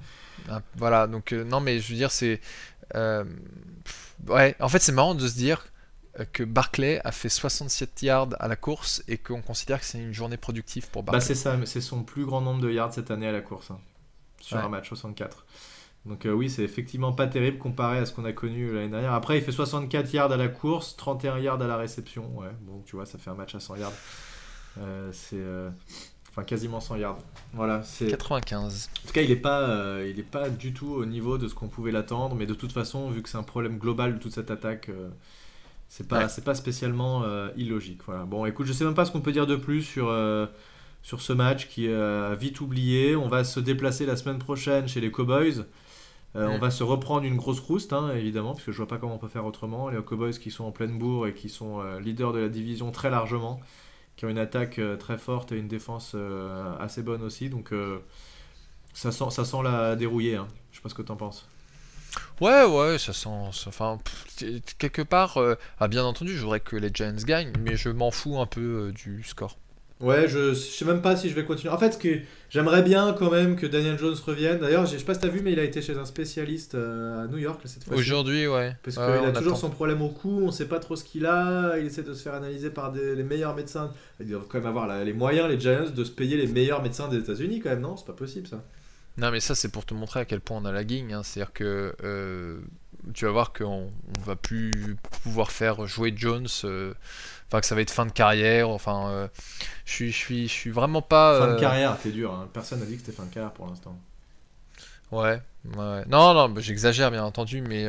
S2: voilà, donc non, mais je veux dire, c'est ouais, en fait, c'est marrant de se dire que Barclay a fait 67 yards à la course et qu'on considère que c'est une journée productive pour bah, Barclay.
S1: Bah c'est ça, c'est son plus grand nombre de yards cette année à la course, hein, sur un match 64. Donc euh, oui, c'est effectivement pas terrible comparé à ce qu'on a connu l'année dernière. Après, il fait 64 yards à la course, 31 yards à la réception. Ouais, bon, tu vois, ça fait un match à 100 yards. Euh, c'est euh, enfin quasiment 100 yards. Voilà, c'est
S2: 95.
S1: En tout cas, il n'est pas, euh, il est pas du tout au niveau de ce qu'on pouvait l'attendre, mais de toute façon, vu que c'est un problème global de toute cette attaque, euh, c'est pas, c'est pas spécialement euh, illogique. Voilà. Bon, écoute, je sais même pas ce qu'on peut dire de plus sur sur ce match qui est vite oublié. On va se déplacer la semaine prochaine chez les Cowboys. On va se reprendre une grosse rouste, hein, évidemment, parce que je vois pas comment on peut faire autrement. Les Cowboys qui sont en pleine bourre et qui sont leaders de la division très largement qui ont une attaque euh, très forte et une défense euh, assez bonne aussi. Donc euh, ça sent, ça sent la dérouiller. Hein. Je sais pas ce que tu en penses.
S2: Ouais, ouais, ça sent. enfin, quelque part, ah, bien entendu, je voudrais que les Giants gagnent, mais je m'en fous un peu du score.
S1: Ouais, je, sais même pas si je vais continuer. En fait, ce que j'aimerais bien quand même que Daniel Jones revienne. D'ailleurs, je sais pas si t'as vu, mais il a été chez un spécialiste euh, à New York cette fois.
S2: Aujourd'hui, ouais.
S1: Parce qu'il a toujours son problème au cou, on sait pas trop ce qu'il a. Il essaie de se faire analyser par les meilleurs médecins. Il doivent quand même avoir les moyens, les Giants, de se payer les meilleurs médecins des États-Unis quand même, non? C'est pas possible ça.
S2: Non, mais ça, c'est pour te montrer à quel point on a la guigne. Hein. C'est-à-dire que euh, tu vas voir qu'on on va plus pouvoir faire jouer Jones. Euh, enfin que ça va être fin de carrière. Enfin, euh, je suis, je suis, je suis vraiment pas.
S1: Fin de euh, carrière, t'es dur. Hein. Personne n'a dit que c'était fin de carrière pour l'instant.
S2: Ouais, ouais. Non, non, bah, j'exagère bien entendu, mais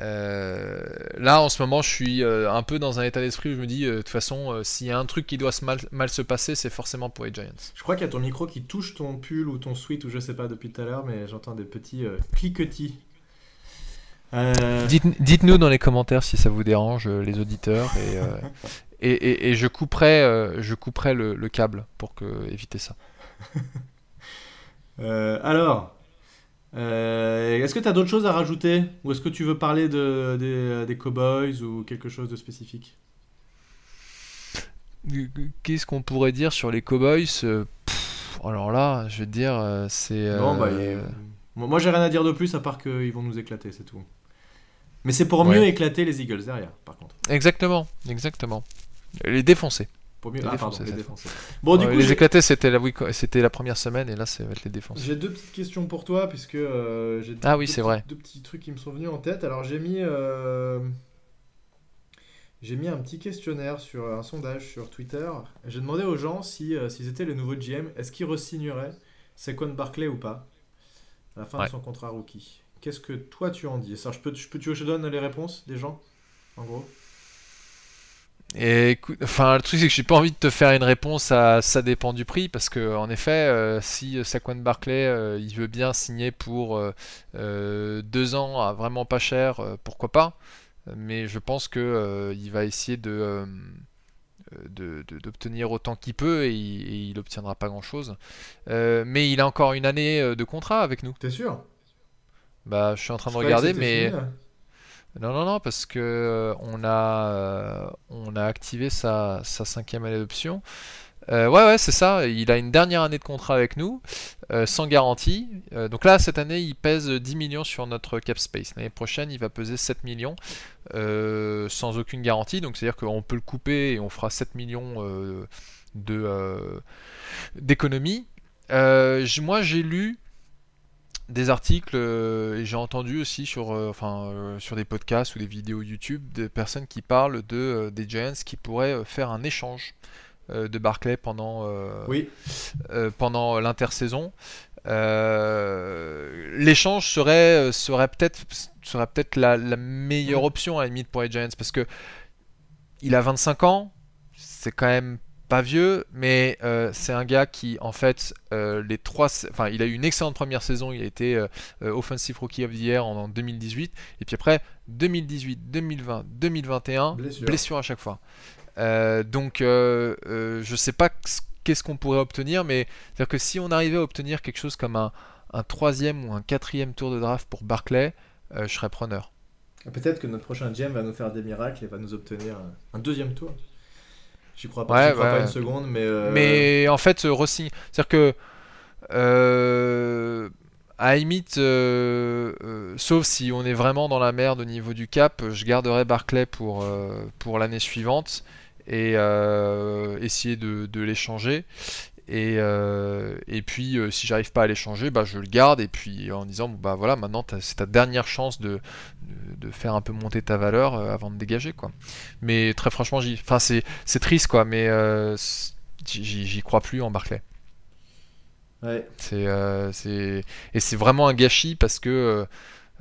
S2: euh, là en ce moment, je suis un peu dans un état d'esprit où je me dis, de toute façon, s'il y a un truc qui doit mal, mal se passer, c'est forcément pour les Giants.
S1: Je crois qu'il y a ton micro qui touche ton pull ou ton sweat ou je sais pas depuis tout à l'heure, mais j'entends des petits cliquetis
S2: euh, dites-nous dans les commentaires si ça vous dérange, euh, les auditeurs, et, euh, et, et, je couperai, je couperai le, câble pour que, éviter ça.
S1: alors, est-ce que tu as d'autres choses à rajouter? Ou est-ce que tu veux parler de, des, des Cowboys ou quelque chose de spécifique?
S2: Qu'est-ce qu'on pourrait dire sur les Cowboys Alors là, je vais te dire, c'est. Bah,
S1: moi, j'ai rien à dire de plus à part qu'ils vont nous éclater, c'est tout. Mais c'est pour mieux éclater les Eagles derrière, par contre.
S2: Exactement, exactement. Les défoncer.
S1: Pour mieux... Les ah, défoncer, pardon, les défoncer.
S2: Bon, du coup, les éclater, c'était la, c'était la première semaine, et là, ça va être les défoncer.
S1: J'ai deux petites questions pour toi, puisque euh, j'ai
S2: ah, oui, c'est vrai.
S1: deux petits trucs qui me sont venus en tête. Alors, j'ai mis, euh, j'ai mis un petit questionnaire sur un sondage sur Twitter. J'ai demandé aux gens si, euh, s'ils étaient le nouveau GM, est-ce qu'ils re-signeraient Saquon Barclay ou pas à la fin de son contrat rookie. Qu'est-ce que toi tu en dis? Ça, je peux, je peux, tu veux que je donne les réponses des gens, en gros?
S2: Et enfin, le truc c'est que j'ai pas envie de te faire une réponse à ça dépend du prix parce que en effet, euh, si Saquon Barclay euh, il veut bien signer pour euh, deux ans à vraiment pas cher, pourquoi pas? Mais je pense que il va essayer de d'obtenir autant qu'il peut et il, et obtiendra pas grand chose. mais il a encore une année de contrat avec nous.
S1: T'es sûr?
S2: Bah, je suis en train de regarder, mais. Non, non, non, parce que euh, on, a, euh, on a activé sa, cinquième année d'option. Euh, ouais, ouais, c'est ça. Il a une dernière année de contrat avec nous, sans garantie. donc là, cette année, il pèse 10 millions sur notre cap space. L'année prochaine, il va peser 7 millions, sans aucune garantie. Donc c'est-à-dire qu'on peut le couper et on fera 7 millions de d'économie. moi, j'ai lu des articles euh, et j'ai entendu aussi sur, euh, enfin, euh, sur des podcasts ou des vidéos YouTube des personnes qui parlent de, des Giants qui pourraient faire un échange de Barclay pendant,
S1: oui.
S2: pendant l'intersaison. L'échange serait, serait peut-être serait peut-être la, la, meilleure option à la limite pour les Giants parce que il a 25 ans, c'est quand même pas vieux, mais euh, c'est un gars qui, en fait, euh, les trois, enfin, il a eu une excellente première saison. Il a été euh, Offensive Rookie of the Year en, 2018, et puis après 2018, 2020, 2021, blessure, à chaque fois. donc, je sais pas qu'est-ce qu'on pourrait obtenir, mais c'est-à-dire que si on arrivait à obtenir quelque chose comme un, troisième ou un quatrième tour de draft pour Barclay, je serais preneur.
S1: Peut-être que notre prochain GM va nous faire des miracles et va nous obtenir un deuxième tour. J'y crois pas, crois pas une seconde, mais. Euh,
S2: mais en fait, Rossi, c'est-à-dire que. Euh, à limite, euh, sauf si on est vraiment dans la merde au niveau du cap, je garderai Barclay pour, pour l'année suivante et essayer de, de l'échanger. Et, euh, et puis euh, si j'arrive pas à l'échanger, bah, je le garde et puis en disant bah voilà maintenant c'est ta dernière chance de, de, faire un peu monter ta valeur euh, avant de dégager quoi. Mais très franchement, enfin c'est triste quoi, mais j'y crois plus en Barclay.
S1: Ouais.
S2: C'est et c'est vraiment un gâchis parce que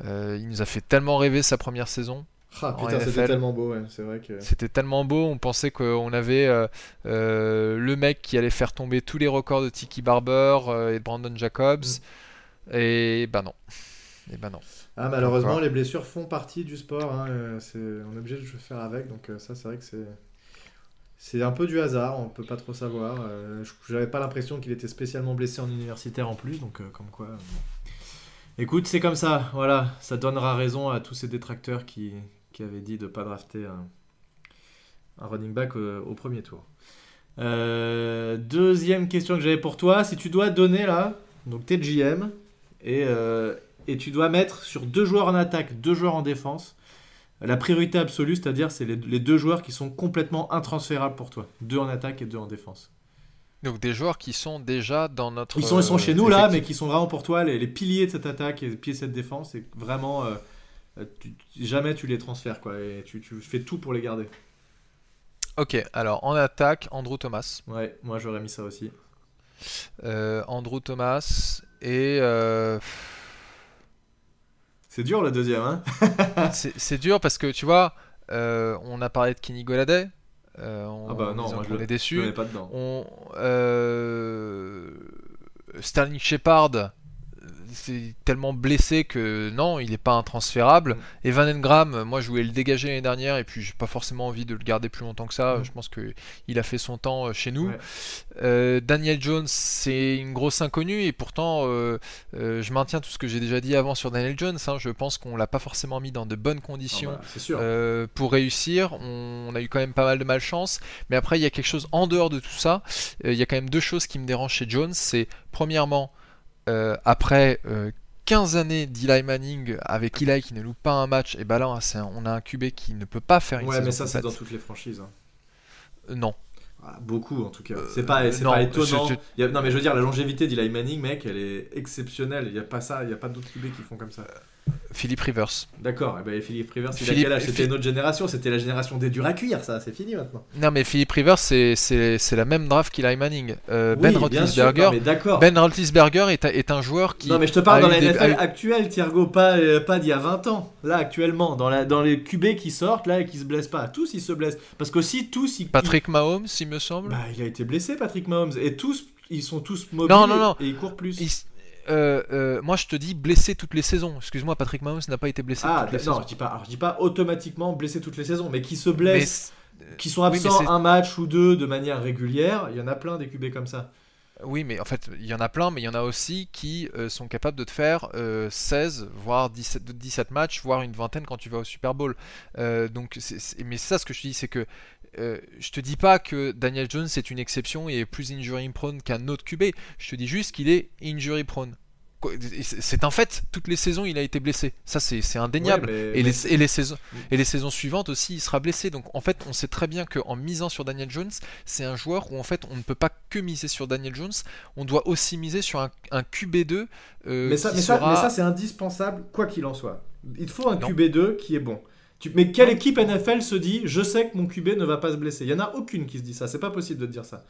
S2: il nous a fait tellement rêver sa première saison.
S1: Ah putain, c'était tellement beau, c'est vrai que.
S2: C'était tellement beau, on pensait qu'on avait euh, euh, le mec qui allait faire tomber tous les records de Tiki Barber euh, et de Brandon Jacobs. Mm. Et bah non. Et bah non.
S1: Ah, malheureusement, les blessures font partie du sport. Hein, on est obligé de faire avec, donc ça, c'est vrai que c'est. C'est un peu du hasard, on peut pas trop savoir. J'avais pas l'impression qu'il était spécialement blessé en universitaire en plus, donc comme quoi. Écoute, c'est comme ça, voilà, ça donnera raison à tous ces détracteurs qui, qui avait dit de ne pas drafter un, running back au, premier tour. Euh, deuxième question que j'avais pour toi, si tu dois donner là, donc t'es GM, et, euh, et tu dois mettre sur deux joueurs en attaque, deux joueurs en défense, la priorité absolue, c'est-à-dire c'est les, deux joueurs qui sont complètement intransférables pour toi, deux en attaque et deux en défense.
S2: Donc des joueurs qui sont déjà dans notre...
S1: Ils sont, ils sont chez nous là, mais qui sont vraiment pour toi les, piliers de cette attaque et les piliers de cette défense, c'est vraiment... Euh, jamais tu les transfères, quoi, et tu, fais tout pour les garder.
S2: Ok, alors en attaque, Andrew Thomas.
S1: Ouais, moi j'aurais mis ça aussi.
S2: Euh, Andrew Thomas et. Euh,
S1: c'est dur le deuxième, hein
S2: C'est dur parce que tu vois, on a parlé de Kenny Goladay.
S1: ah bah non, moi je
S2: est déçu.
S1: pas dedans.
S2: On, Sterling Shepard, c'est tellement blessé que non, il n'est pas intransférable. Mm. Et Van Engram, moi je voulais le dégager l'année dernière et puis j'ai pas forcément envie de le garder plus longtemps que ça. Mm. Je pense qu'il a fait son temps euh, chez nous. Euh, Daniel Jones, c'est une grosse inconnue et pourtant euh, je maintiens tout ce que j'ai déjà dit avant sur Daniel Jones. Hein. Je pense qu'on l'a pas forcément mis dans de bonnes conditions
S1: ah
S2: bah, pour réussir. On, a eu quand même pas mal de malchance. Mais après, il y a quelque chose en dehors de tout ça. Il y a quand même deux choses qui me dérangent chez Jones. C'est premièrement euh, après 15 euh, années d'Eli Manning avec Eli qui ne loupe pas un match, et bah là on a un QB qui ne peut pas faire une
S1: Ouais, mais ça c'est dans toutes les franchises. Hein.
S2: Euh, non.
S1: Ah, beaucoup en tout cas. C'est pas, pas étonnant. non, mais je veux dire, la longévité d'Eli Manning, mec, elle est exceptionnelle. Il n'y a pas ça, il n'y a pas d'autres QB qui font comme ça.
S2: Philippe Rivers.
S1: D'accord, eh ben, Philippe Rivers, il Philippe... a C'était une autre génération, c'était la génération des durs à cuire, ça, c'est fini maintenant.
S2: Non, mais Philippe Rivers, c'est la même draft qu'Eli Manning. Euh, ben Roethlisberger, Ben Roethlisberger est, est, un joueur qui.
S1: Non, mais je te parle dans la NFL actuelle, Thiergo, pas, euh, pas d'il y a 20 ans. Là, actuellement, dans, la, dans les QB qui sortent, là, et qui se blessent pas. Tous, ils se blessent. Parce qu'aussi, tous. Ils,
S2: Patrick Mahomes, il me semble.
S1: Bah, il a été blessé, Patrick Mahomes. Et tous, ils sont tous mobiles. Non, non, non. Et ils courent plus.
S2: Euh, euh, moi je te dis blessé toutes les saisons. Excuse-moi, Patrick Mahomes n'a pas été blessé.
S1: Ah, toutes les non, je dis pas. je dis pas automatiquement blessé toutes les saisons, mais qui se blessent, qui sont absents un match ou deux de manière régulière. Il y en a plein des QB comme ça.
S2: Oui, mais en fait, il y en a plein, mais il y en a aussi qui euh, sont capables de te faire 16, voire 17, 17 matchs, voire une vingtaine quand tu vas au Super Bowl. donc, mais ça, ce que je te dis, c'est que euh, je te dis pas que Daniel Jones est une exception et est plus injury prone qu'un autre QB. Je te dis juste qu'il est injury prone. C'est un fait, toutes les saisons il a été blessé. Ça c'est indéniable. et, les, et, les, saisons, et les saisons suivantes aussi il sera blessé. Donc en fait on sait très bien qu'en misant sur Daniel Jones, c'est un joueur où en fait on ne peut pas que miser sur Daniel Jones, on doit aussi miser sur un, QB2.
S1: Euh, mais ça, mais ça c'est indispensable quoi qu'il en soit. Il faut un QB2 qui est bon. Mais quelle équipe NFL se dit je sais que mon QB ne va pas se blesser Il y en a aucune qui se dit ça. C'est pas possible de dire ça.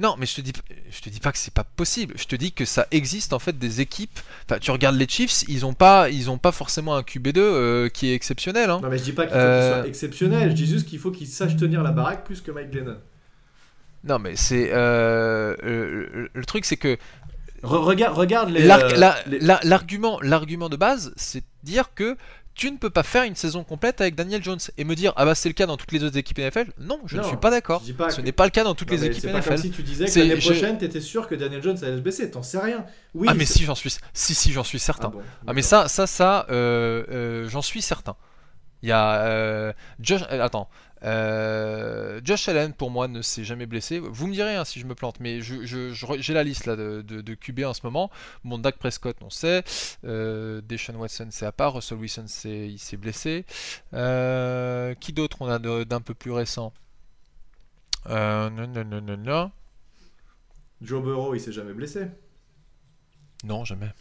S2: Non, mais je te dis, je te dis pas que c'est pas possible. Je te dis que ça existe en fait des équipes. Enfin, tu regardes les Chiefs, ils ont pas, ils ont pas forcément un QB2 euh, qui est exceptionnel. Hein.
S1: Non, mais je dis pas qu'il faut qu'il soit euh, exceptionnel. Je dis juste qu'il faut qu'il sache tenir la baraque plus que Mike Glennon.
S2: Non, mais c'est euh, le, truc, c'est que
S1: regarde, regarde les.
S2: L'argument, l'argument de base, c'est dire que tu ne peux pas faire une saison complète avec Daniel Jones et me dire ah bah c'est le cas dans toutes les autres équipes NFL. Non, je ne suis pas d'accord. Ce n'est pas le cas dans toutes les équipes NFL. C'est comme
S1: si tu disais que l'année prochaine tu étais sûr que Daniel Jones allait se baisser. T'en sais rien.
S2: Oui. Ah mais si j'en suis, si si j'en suis certain. Ah, ah mais ça ça ça euh, euh, j'en suis certain. Il y a euh, Josh. attends, euh, Josh Allen, pour moi, ne s'est jamais blessé. Vous me direz hein, si je me plante, mais j'ai la liste là de, de, QB en ce moment. Bon, Dak Prescott, on sait. Euh, Deshaun Watson, c'est à part. Russell Wilson, il s'est blessé. Euh, qui d'autre on a d'un peu plus récent? Euh, non, non, non, non,
S1: Joe Burrow, il s'est jamais blessé
S2: Non, jamais.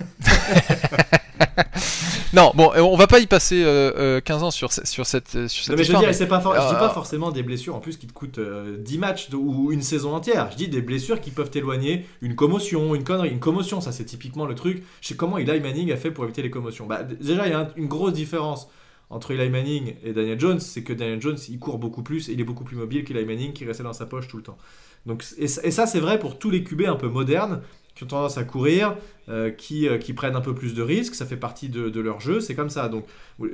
S2: non, bon, on va pas y passer 15 euh, euh, ans sur, sur cette, euh, sur cette
S1: mais je, dis, pas dis pas forcément des blessures en plus qui te coûtent 10 matchs ou une saison entière. Je dis des blessures qui peuvent t'éloigner, une commotion, une connerie. Une commotion, ça c'est typiquement le truc. Je sais comment Eli Manning a fait pour éviter les commotions. Bah, déjà, il y a une grosse différence entre Eli Manning et Daniel Jones, c'est que Daniel Jones, il court beaucoup plus et il est beaucoup plus mobile qu'Eli Manning qui restait dans sa poche tout le temps. Donc, et, et ça, c'est vrai pour tous les QB un peu modernes qui ont tendance à courir, euh, qui, euh, qui, prennent un peu plus de risques, ça fait partie de, leur jeu, c'est comme ça. Donc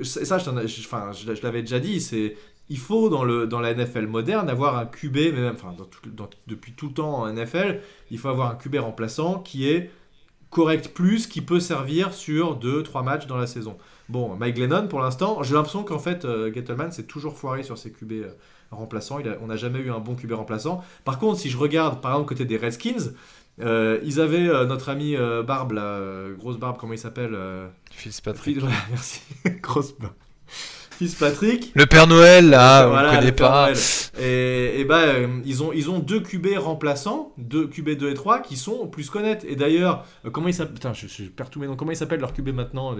S1: ça, je, l'avais déjà dit, c'est il faut dans, le, dans la NFL moderne avoir un QB, même, enfin, depuis tout le temps en NFL, il faut avoir un QB remplaçant qui est correct plus, qui peut servir sur 2-3 matchs dans la saison. Bon, Mike Glennon, pour l'instant, j'ai l'impression qu'en fait, euh, Gettleman s'est toujours foiré sur ses QB remplaçants. Il on n'a jamais eu un bon QB remplaçant. Par contre, si je regarde, par exemple, côté des Redskins, euh, ils avaient euh, notre ami euh, Barbe, la grosse Barbe, comment il s'appelle
S2: Fitzpatrick.
S1: merci, grosse Barbe. Fitzpatrick.
S2: Le Père Noël, là, on ne connaît pas.
S1: Et, et bah, ils, ont, ils ont deux QB remplaçants, deux QB 2 et 3, qui sont plus connaître. Et d'ailleurs, comment il s'appelle Putain, je, je, perds tous mes noms. Comment il s'appelle leur QB maintenant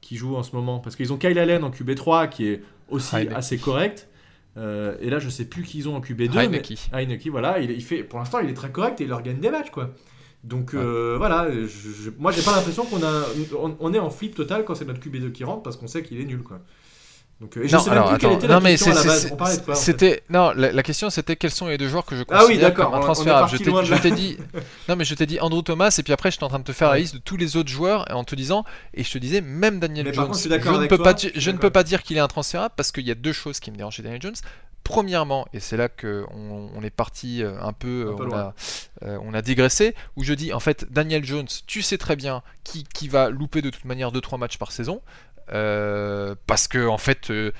S1: qui joue en ce moment? Parce qu'ils ont Kyle Allen en QB 3, qui est aussi assez correct. Euh, et là, je sais plus qui ils ont en QB2.
S2: Heineke.
S1: Heineke, voilà. Il, fait, pour l'instant, il est très correct et il leur gagne des matchs, quoi. Donc euh, voilà, je, moi j'ai pas l'impression qu'on a, on, est en flip total quand c'est notre QB2 qui rentre parce qu'on sait qu'il est nul, quoi.
S2: Donc, euh, je sais même plus quelle était la question à la base. On parlait de quoi C'était non, la, question c'était quels sont les deux joueurs que je considère ah oui, comme intransférables. Je t'ai dit non mais je t'ai dit Andrew Thomas et puis après j'étais en train de te faire la liste de tous les autres joueurs en te disant et je te disais même Daniel Jones. je, ne peux pas je ne peux pas dire qu'il est intransférable parce qu'il y a deux choses qui me dérangent chez Daniel Jones. Premièrement, et c'est là qu'on on est parti euh, un peu, on, a, euh, on, a, digressé, où je dis en fait Daniel Jones, tu sais très bien qui, qui va louper de toute manière 2-3 matchs par saison. Euh, parce que en fait euh,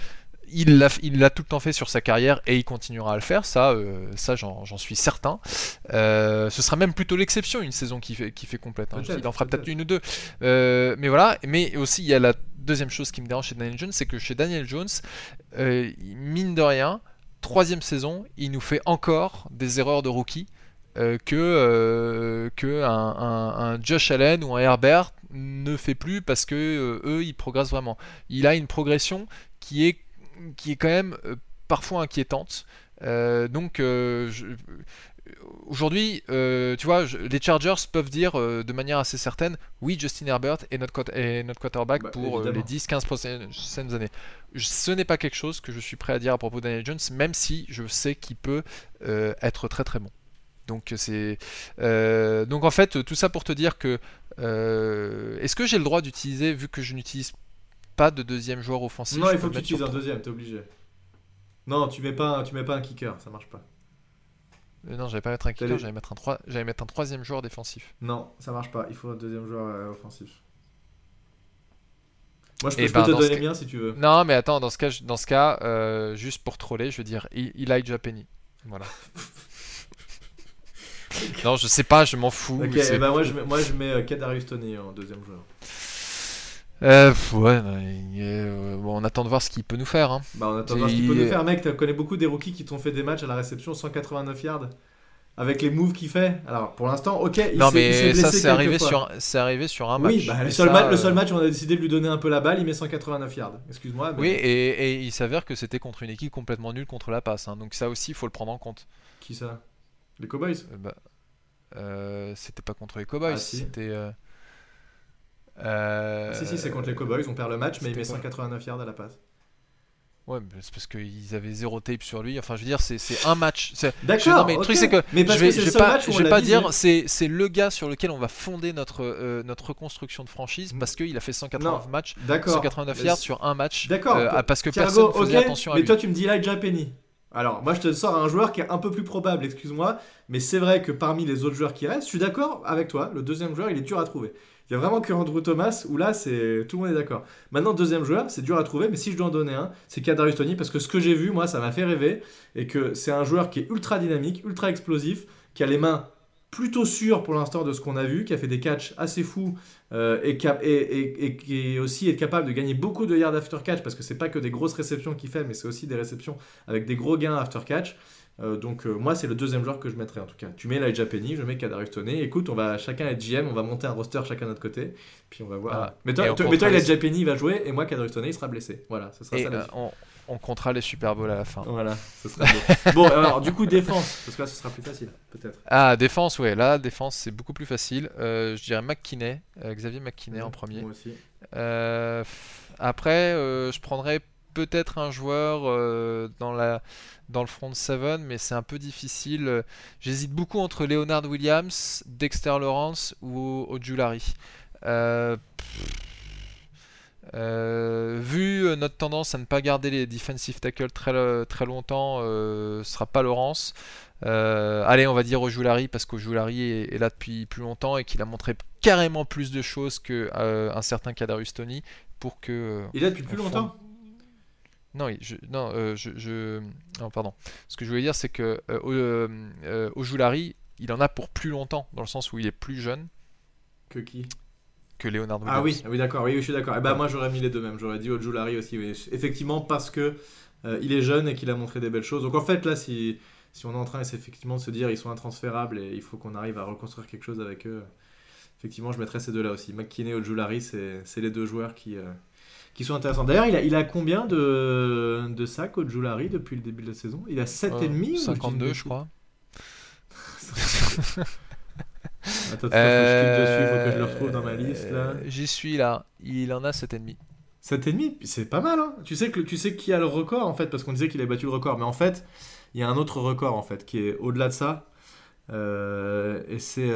S2: il l'a il tout le temps fait sur sa carrière et il continuera à le faire, ça, euh, ça j'en suis certain. ce sera même plutôt l'exception, une saison qui fait, qui fait complète. Hein. Il en fera peut-être une ou deux. mais voilà, mais aussi il y a la deuxième chose qui me dérange chez Daniel Jones, c'est que chez Daniel Jones, mine de rien, troisième saison, il nous fait encore des erreurs de rookie que, que un, Josh Allen ou un Herbert ne fait plus parce que eux ils progressent vraiment. Il a une progression qui est, qui est quand même parfois inquiétante. donc je, aujourd'hui, euh, tu vois, les Chargers peuvent dire euh, de manière assez certaine oui, Justin Herbert est notre, notre quarterback bah, pour euh, les 10-15 prochaines années. Ce n'est pas quelque chose que je suis prêt à dire à propos Daniel Jones, même si je sais qu'il peut être très très bon. Donc c'est donc en fait tout ça pour te dire que est-ce que j'ai le droit d'utiliser vu que je n'utilise pas de deuxième joueur offensif
S1: Non, il faut que tu utilises un deuxième, t'es obligé. Non, tu mets pas tu mets pas un kicker, ça marche pas.
S2: Euh, non, j'allais pas mettre un kicker, j'allais mettre, un mettre un troisième joueur défensif.
S1: Non, ça marche pas. Il faut un deuxième joueur euh, offensif. Moi, je peux, ben, te donner bien si tu veux.
S2: Non, mais attends, dans ce cas, dans ce cas euh, juste pour troller, je veux dire Elijah Penny. Voilà. Non, je sais pas, je m'en fous.
S1: Ok, bah moi, je mets, moi je mets Kadarius Tony en deuxième joueur.
S2: Euh, ouais, bah, bon, on attend de voir ce qu'il peut nous faire. Hein.
S1: Bah, on attend de voir ce qu'il peut nous faire, mec. Tu connais beaucoup des rookies qui t'ont fait des matchs à la réception 189 yards avec les moves qu'il fait. Alors pour l'instant, ok.
S2: Il non mais ça c'est arrivé sur c'est arrivé sur un match.
S1: Oui, bah, le, seul match, le seul match où on a décidé de lui donner un peu la balle, il met 189 yards. Excuse-moi.
S2: Oui et, il s'avère que c'était contre une équipe complètement nulle contre la passe. Hein. Donc ça aussi il faut le prendre en compte.
S1: Qui ça? Les Cowboys?
S2: Euh, bah, euh, C'était pas contre les Cowboys. Ah, c'était.
S1: Euh... Si si c'est contre les Cowboys, on perd le match, mais il met 189 yards à la passe.
S2: Ouais, c'est parce qu'ils avaient zéro tape sur lui. Enfin, je veux dire, c'est un match.
S1: D'accord.
S2: Mais le truc, c'est que. Mais je vais, je vais pas, je vais pas dire, c'est le gars sur lequel on va fonder notre, euh, notre reconstruction de franchise parce qu'il a fait 189 matchs, 189 yards sur un match.
S1: D'accord.
S2: Euh, parce que personne faisait attention à
S1: mais
S2: lui.
S1: Mais toi, tu me dis Elijah Penny. Alors, moi, je te sors un joueur qui est un peu plus probable, excuse-moi, mais c'est vrai que parmi les autres joueurs qui restent, je suis d'accord avec toi, le deuxième joueur, il est dur à trouver. Il y a vraiment que Andrew Thomas où là, c'est tout le monde est d'accord. Maintenant, deuxième joueur, c'est dur à trouver, mais si je dois en donner un, c'est Kadarius Tony parce que ce que j'ai vu, moi, ça m'a fait rêver et que c'est un joueur qui est ultra dynamique, ultra explosif, qui a les mains plutôt sûres pour l'instant de ce qu'on a vu, qui a fait des catchs assez fous euh, et, qui aussi est capable de gagner beaucoup de yards after catch parce que c'est pas que des grosses réceptions qu'il fait, mais c'est aussi des réceptions avec des gros gains after catch. Euh, donc euh, moi c'est le deuxième joueur que je mettrais en tout cas. Tu mets Elijah Penny, je mets Kadarius Toney. Écoute, on va chacun être GM, on va monter un roster chacun de notre côté, puis on va voir. Ah. mais toi, toi, mais toi Elijah Penny va jouer et moi Kadarius Toney il sera blessé. Voilà, ce sera ça.
S2: Euh, on, comptera les Super Bowls à la fin.
S1: Voilà, ce sera bon. alors du coup défense, parce que là ce sera plus facile peut-être.
S2: Ah défense, ouais, là défense c'est beaucoup plus facile. je dirais McKinney, Xavier McKinney en premier.
S1: Moi aussi.
S2: après, je prendrais peut-être un joueur euh, dans, la, dans le front 7, mais c'est un peu difficile. J'hésite beaucoup entre Leonard Williams, Dexter Lawrence ou Ojulari. Euh, euh, vu notre tendance à ne pas garder les defensive tackles très, très longtemps, ce sera pas Lawrence. allez, on va dire Ojulari parce qu'Ojulari est, est là depuis plus longtemps et qu'il a montré carrément plus de choses qu'un certain Kadarius Tony pour que.
S1: Il est là depuis plus longtemps?
S2: Non, je, non, euh, je, non, pardon. Ce que je voulais dire, c'est que euh, euh, Ojulari, il en a pour plus longtemps, dans le sens où il est plus jeune.
S1: Que qui?
S2: Que Leonardo
S1: Ah oui, oui d'accord, oui, je suis d'accord. Et eh ben, moi, j'aurais mis les deux mêmes. J'aurais dit Ojulari aussi. Effectivement, parce que il est jeune et qu'il a montré des belles choses. Donc en fait, là, si, si on est en train effectivement de se dire ils sont intransférables et il faut qu'on arrive à reconstruire quelque chose avec eux, effectivement, je mettrais ces deux-là aussi. McKinney et Ojulari, c'est les deux joueurs qui qui sont intéressants. D'ailleurs, il a, il a combien de, de sacs au Julari depuis le début de la saison? Il a 7,5
S2: euh, 52, je crois.
S1: Attends, euh, il faut que je le retrouve dans ma liste là. Euh,
S2: j'y suis là, il en a 7,5.
S1: 7,5 C'est pas mal, hein tu sais, que, tu sais qui a le record en fait, parce qu'on disait qu'il a battu le record, mais en fait, il y a un autre record en fait qui est au-delà de ça. et c'est.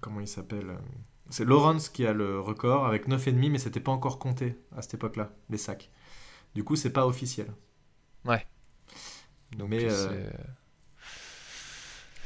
S1: comment il s'appelle? C'est Lawrence qui a le record avec 9,5, mais c'était pas encore compté à cette époque-là, les sacs. Du coup, c'est pas officiel.
S2: Ouais.
S1: Donc, mais. Euh,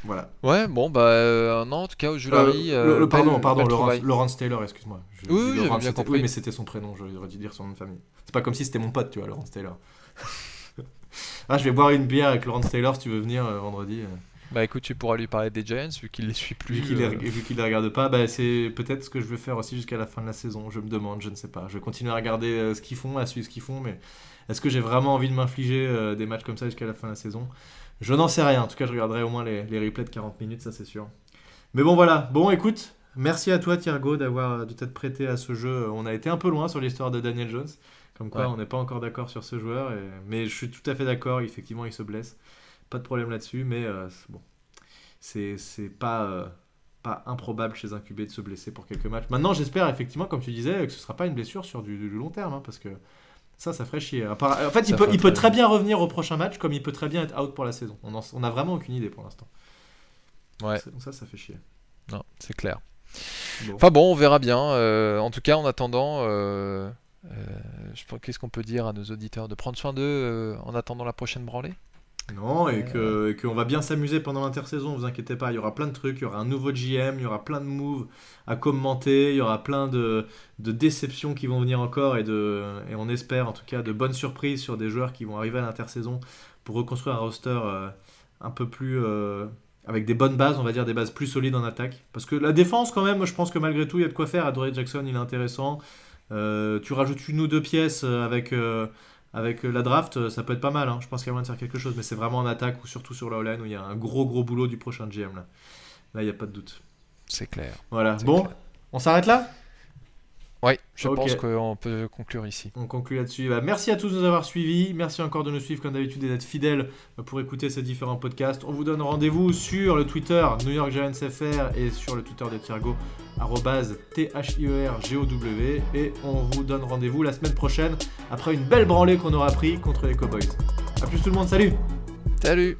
S1: voilà.
S2: Ouais, bon, bah, euh, non, en tout cas, au Julari.
S1: Euh, pardon, pardon, Lawrence, Taylor, excuse-moi.
S2: Oui, oui, bien compris.
S1: mais c'était son prénom, j'aurais dû dire son nom de famille. C'est pas comme si c'était mon pote, tu vois, Lawrence Taylor. ah, je vais boire une bière avec Lawrence Taylor si tu veux venir vendredi.
S2: Bah écoute, tu pourras lui parler des Giants vu qu'il les suit plus.
S1: Vu qu'il les, euh. les regarde pas, bah, c'est peut-être ce que je vais faire aussi jusqu'à la fin de la saison. Je me demande, je ne sais pas. Je vais continuer à regarder euh, ce qu'ils font, à suivre ce qu'ils font, mais est-ce que j'ai vraiment envie de m'infliger euh, des matchs comme ça jusqu'à la fin de la saison? Je n'en sais rien. En tout cas, je regarderai au moins les, les replays de 40 minutes, ça c'est sûr. Mais bon, voilà. Bon, écoute, merci à toi, Thiergo, d'avoir de t'être prêté à ce jeu. On a été un peu loin sur l'histoire de Daniel Jones. Comme quoi, on n'est pas encore d'accord sur ce joueur. Mais je suis tout à fait d'accord. Effectivement, il se blesse. Pas de problème là-dessus. Mais euh, bon, c'est pas, euh, pas improbable chez un QB de se blesser pour quelques matchs. Maintenant, j'espère effectivement, comme tu disais, que ce sera pas une blessure sur du, long terme. Hein, parce que ça, ça ferait chier. En fait, il peut, il peut très bien revenir au prochain match, comme il peut très bien être out pour la saison. On, en, a vraiment aucune idée pour l'instant.
S2: Ouais.
S1: Donc ça, ça fait chier.
S2: Non, c'est clair. Enfin bon, on verra bien. Euh, en tout cas, en attendant, euh, qu'est-ce qu'on peut dire à nos auditeurs De prendre soin d'eux en attendant la prochaine branlée?
S1: Non, et euh, qu'on va bien s'amuser pendant l'intersaison, vous inquiétez pas, il y aura plein de trucs, il y aura un nouveau GM, il y aura plein de moves à commenter, il y aura plein de, déceptions qui vont venir encore et, de, et on espère en tout cas de bonnes surprises sur des joueurs qui vont arriver à l'intersaison pour reconstruire un roster un peu plus... avec des bonnes bases, on va dire des bases plus solides en attaque. Parce que la défense quand même, je pense que malgré tout, il y a de quoi faire. Adoré Jackson, il est intéressant. Euh, tu rajoutes une ou deux pièces euh, avec, euh, avec la draft, ça peut être pas mal. Hein. Je pense qu'il y a moyen de faire quelque chose, mais c'est vraiment en attaque ou surtout sur la où il y a un gros gros boulot du prochain GM. Là, là il n'y a pas de doute.
S2: C'est clair.
S1: Voilà. Bon, on s'arrête là?
S2: Oui, je pense qu'on peut conclure ici.
S1: On conclut là-dessus. Bah, merci à tous de nous avoir suivis. Merci encore de nous suivre comme d'habitude et d'être fidèles pour écouter ces différents podcasts. On vous donne rendez-vous sur le Twitter New York Giants FR et sur le Twitter de Thiergo, T-H-I-E-R-G-O-W. Et on vous donne rendez-vous la semaine prochaine après une belle branlée qu'on aura pris contre les Cowboys. A plus tout le monde, salut
S2: Salut